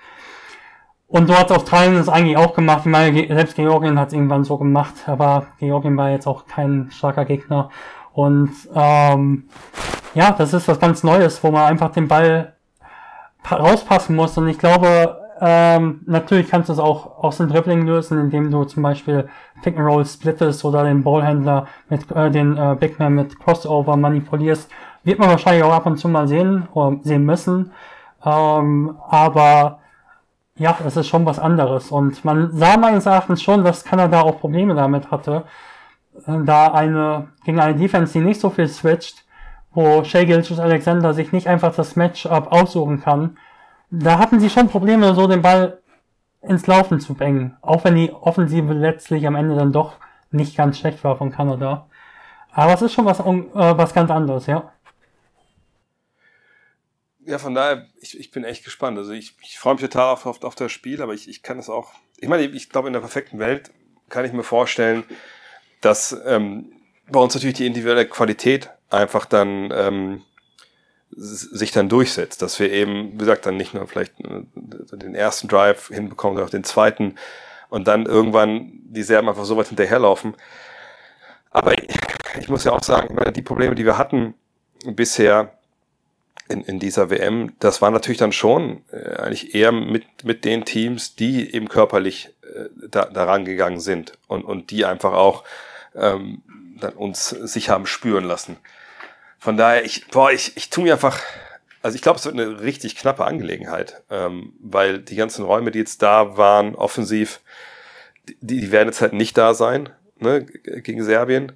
Und dort hat Australien es eigentlich auch gemacht. Ich meine, selbst Georgien hat es irgendwann so gemacht, aber Georgien war jetzt auch kein starker Gegner. Und ähm, ja, das ist was ganz Neues, wo man einfach den Ball rauspassen muss. Und ich glaube, ähm, natürlich kannst du es auch aus dem Dribbling lösen, indem du zum Beispiel Pick and Roll splittest oder den Ballhändler mit äh, den äh, Big Man mit Crossover manipulierst wird man wahrscheinlich auch ab und zu mal sehen oder sehen müssen. Ähm, aber ja, es ist schon was anderes. Und man sah meines Erachtens schon, dass Kanada auch Probleme damit hatte. Äh, da eine, gegen eine Defense, die nicht so viel switcht, wo Shea Gilchus Alexander sich nicht einfach das Matchup aussuchen kann. Da hatten sie schon Probleme, so den Ball ins Laufen zu bringen. Auch wenn die Offensive letztlich am Ende dann doch nicht ganz schlecht war von Kanada. Aber es ist schon was, äh, was ganz anderes, ja ja, von daher, ich, ich bin echt gespannt. Also ich, ich freue mich total auf, auf, auf das Spiel, aber ich, ich kann es auch. Ich meine, ich glaube, in der perfekten Welt kann ich mir vorstellen, dass ähm, bei uns natürlich die individuelle Qualität einfach dann ähm, sich dann durchsetzt, dass wir eben, wie gesagt, dann nicht nur vielleicht äh, den ersten Drive hinbekommen, sondern auch den zweiten und dann irgendwann die Serben einfach so weit hinterherlaufen. Aber ich, ich muss ja auch sagen, die Probleme, die wir hatten bisher, in, in dieser WM, das war natürlich dann schon äh, eigentlich eher mit, mit den Teams, die eben körperlich äh, da, daran gegangen sind und, und die einfach auch ähm, dann uns sich haben spüren lassen. Von daher, ich, boah, ich, ich tue mir einfach, also ich glaube, es wird eine richtig knappe Angelegenheit, ähm, weil die ganzen Räume, die jetzt da waren, offensiv, die, die werden jetzt halt nicht da sein, ne, gegen Serbien.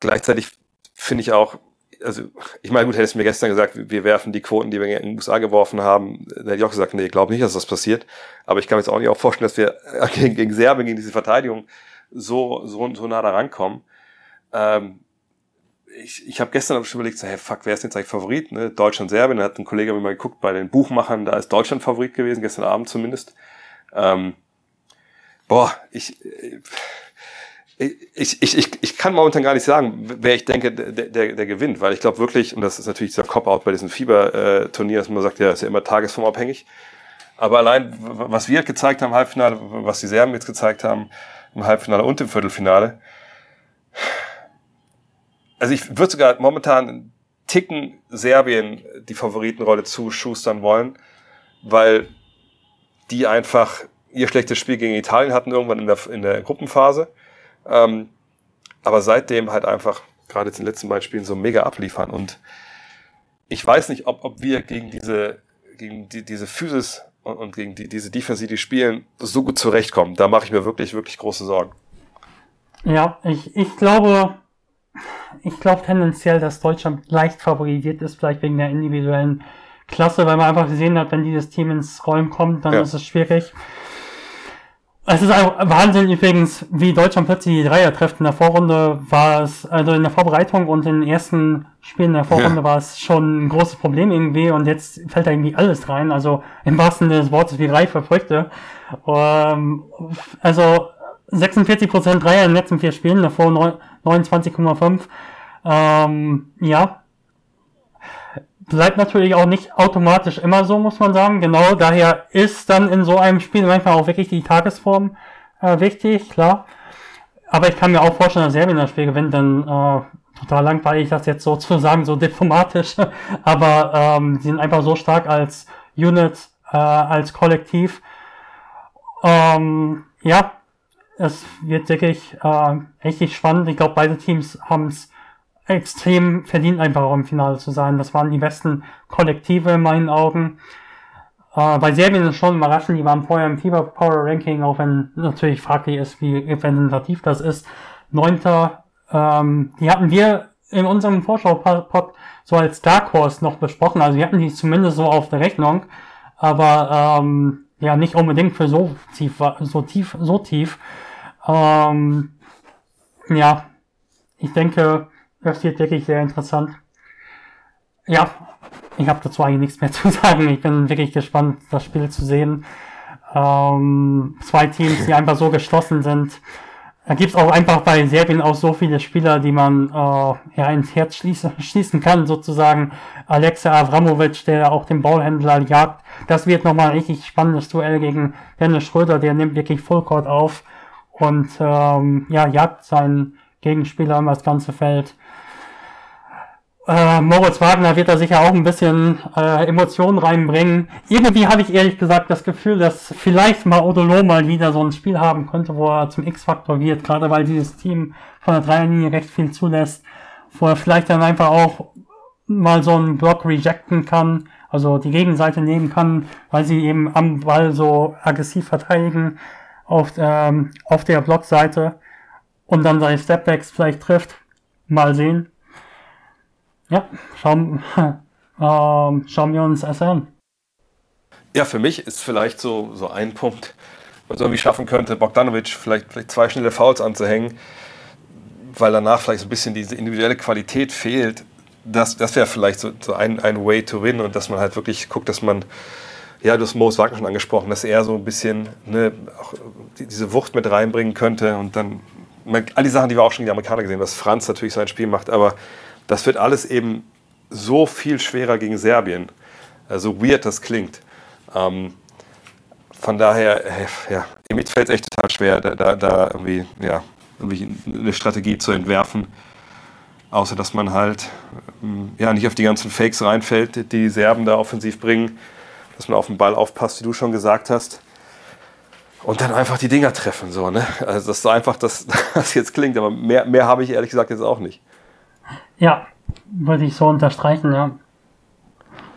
Gleichzeitig finde ich auch, also ich meine, gut, hättest du mir gestern gesagt, wir werfen die Quoten, die wir in den USA geworfen haben, dann hätte ich auch gesagt, nee, ich glaube nicht, dass das passiert. Aber ich kann mir jetzt auch nicht auch vorstellen, dass wir <laughs> gegen, gegen Serbien, gegen diese Verteidigung so, so, so nah da rankommen. Ähm, ich, ich habe gestern schon überlegt, so, hey, fuck, wer ist denn jetzt eigentlich Favorit? Ne? Deutschland, Serbien. Da hat ein Kollege mir mal geguckt bei den Buchmachern, da ist Deutschland Favorit gewesen, gestern Abend zumindest. Ähm, boah, ich, Ich, ich, ich, ich kann momentan gar nicht sagen, wer ich denke, der, der, der gewinnt, weil ich glaube wirklich, und das ist natürlich dieser Cop-Out bei diesen Fieber-Turnieren, dass man sagt, ja, ist ja immer tagesformabhängig. Aber allein, was wir gezeigt haben im Halbfinale, was die Serben jetzt gezeigt haben im Halbfinale und im Viertelfinale, also ich würde sogar momentan Ticken Serbien die Favoritenrolle zuschustern wollen, weil die einfach ihr schlechtes Spiel gegen Italien hatten irgendwann in der, in der Gruppenphase ähm, aber seitdem halt einfach, gerade jetzt in den letzten beiden Spielen, so mega abliefern. Und ich weiß nicht, ob, ob wir gegen diese, gegen die, diese Physis und, und gegen die, diese Defensive, die spielen, so gut zurechtkommen. Da mache ich mir wirklich, wirklich große Sorgen. Ja, ich, ich glaube, ich glaube tendenziell, dass Deutschland leicht favorisiert ist, vielleicht wegen der individuellen Klasse, weil man einfach gesehen hat, wenn dieses Team ins Rollen kommt, dann ja. ist es schwierig. Es ist einfach Wahnsinn übrigens, wie Deutschland plötzlich die Dreier trifft. In der Vorrunde war es, also in der Vorbereitung und in den ersten Spielen der Vorrunde ja. war es schon ein großes Problem irgendwie und jetzt fällt da irgendwie alles rein. Also im wahrsten Sinne des Wortes wie reife Früchte. Ähm, also 46% Dreier in den letzten vier Spielen, davor 29,5. Ähm, ja, bleibt natürlich auch nicht automatisch immer so, muss man sagen. Genau daher ist dann in so einem Spiel manchmal auch wirklich die Tagesform äh, wichtig, klar. Aber ich kann mir auch vorstellen, dass Serbien das Spiel gewinnt, dann äh, total langweilig, das jetzt so zu sagen, so diplomatisch. <laughs> Aber ähm, sie sind einfach so stark als Unit, äh, als Kollektiv. Ähm, ja, es wird wirklich äh, richtig spannend. Ich glaube, beide Teams haben es extrem verdient, einfach auch im Finale zu sein. Das waren die besten Kollektive in meinen Augen. Äh, bei Serbien ist schon überraschend, die waren vorher im FIBA Power Ranking, auch wenn natürlich fraglich ist, wie repräsentativ das ist. Neunter, ähm, die hatten wir in unserem Vorschau-Pod so als Dark Horse noch besprochen. Also wir hatten die zumindest so auf der Rechnung, aber ähm, ja nicht unbedingt für so tief, so tief, so tief. Ähm, ja, ich denke, das wird wirklich sehr interessant. Ja, ich habe dazu eigentlich nichts mehr <laughs> zu sagen. Ich bin wirklich gespannt, das Spiel zu sehen. Ähm, zwei Teams, die einfach so geschlossen sind. Da gibt's auch einfach bei Serbien auch so viele Spieler, die man äh, ja ins Herz schließen, <laughs> schließen kann, sozusagen. Alexa Avramovic, der auch den Ballhändler jagt. Das wird nochmal ein richtig spannendes Duell gegen Dennis Schröder, der nimmt wirklich Fullcourt auf und ähm, ja, jagt seinen Gegenspieler um das ganze Feld. Äh, Moritz Wagner wird da sicher auch ein bisschen äh, Emotionen reinbringen. Irgendwie habe ich ehrlich gesagt das Gefühl, dass vielleicht mal Odolo mal wieder so ein Spiel haben könnte, wo er zum X-Faktor wird, gerade weil dieses Team von der Dreierlinie recht viel zulässt, wo er vielleicht dann einfach auch mal so einen Block rejecten kann, also die Gegenseite nehmen kann, weil sie eben am Ball so aggressiv verteidigen auf, ähm, auf der Blockseite und dann seine Stepbacks vielleicht trifft. Mal sehen. Ja, schauen, <laughs> ähm, schauen wir uns das an. Ja, für mich ist vielleicht so, so ein Punkt, was irgendwie schaffen könnte, Bogdanovic vielleicht, vielleicht zwei schnelle Fouls anzuhängen, weil danach vielleicht so ein bisschen diese individuelle Qualität fehlt. Das, das wäre vielleicht so, so ein, ein Way to win und dass man halt wirklich guckt, dass man, ja, du hast Moos Wagner schon angesprochen, dass er so ein bisschen ne, diese Wucht mit reinbringen könnte und dann all die Sachen, die wir auch schon die Amerikaner gesehen haben, dass Franz natürlich sein Spiel macht, aber das wird alles eben so viel schwerer gegen Serbien. So also weird das klingt. Ähm, von daher, äh, ja, mir fällt es echt total schwer, da, da, da irgendwie, ja, irgendwie eine Strategie zu entwerfen. Außer dass man halt ähm, ja, nicht auf die ganzen Fakes reinfällt, die die Serben da offensiv bringen. Dass man auf den Ball aufpasst, wie du schon gesagt hast. Und dann einfach die Dinger treffen. So, ne? Also das ist einfach, dass <laughs> das jetzt klingt, aber mehr, mehr habe ich ehrlich gesagt jetzt auch nicht. Ja, würde ich so unterstreichen, ja.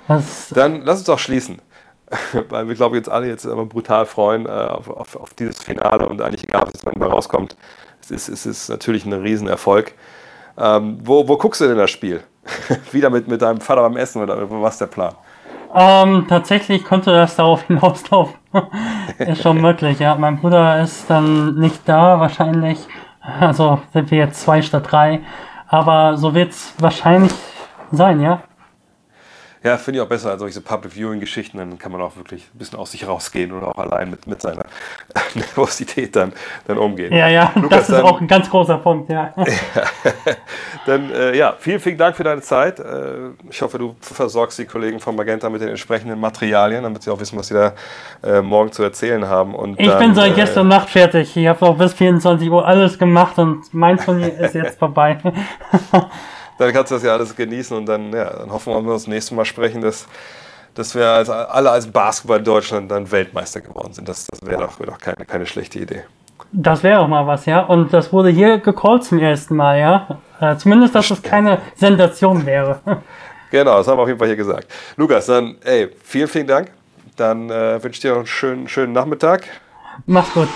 Das Dann lass uns doch schließen. <laughs> Weil wir, glaube ich, jetzt alle jetzt aber brutal freuen äh, auf, auf, auf, dieses Finale und eigentlich egal, was jetzt mal rauskommt. Es ist, es ist natürlich ein Riesenerfolg. Ähm, wo, wo guckst du denn das Spiel? <laughs> Wieder mit, mit deinem Vater beim Essen oder was ist der Plan? Ähm, tatsächlich könnte das darauf <laughs> hinauslaufen. ist schon möglich, ja. Mein Bruder ist dann nicht da, wahrscheinlich. Also sind wir jetzt zwei statt drei. Aber so wird es wahrscheinlich sein, ja. Ja, finde ich auch besser als solche Public Viewing-Geschichten. Dann kann man auch wirklich ein bisschen aus sich rausgehen oder auch allein mit, mit seiner <laughs> Nervosität dann, dann umgehen. Ja, ja, Lukas, das ist dann- auch ein ganz großer Punkt, ja. <laughs> Dann äh, ja, vielen, vielen Dank für deine Zeit. Äh, ich hoffe, du versorgst die Kollegen von Magenta mit den entsprechenden Materialien, damit sie auch wissen, was sie da äh, morgen zu erzählen haben. Und Ich dann, bin seit äh, gestern Nacht fertig. Ich habe auch bis 24 Uhr alles gemacht und mein Turnier ist jetzt <laughs> vorbei. Dann kannst du das ja alles genießen und dann, ja, dann hoffen wir, wenn wir uns das nächste Mal sprechen, dass, dass wir als, alle als Basketball Deutschland dann Weltmeister geworden sind. Das, das wäre doch, wär doch keine, keine schlechte Idee. Das wäre auch mal was, ja. Und das wurde hier gecallt zum ersten Mal, ja. Äh, zumindest, dass es keine Sensation wäre. <laughs> Genau, das haben wir auf jeden Fall hier gesagt. Lukas, dann, ey, vielen, vielen Dank. Dann äh, wünsche ich dir noch einen schönen, schönen Nachmittag. Mach's gut.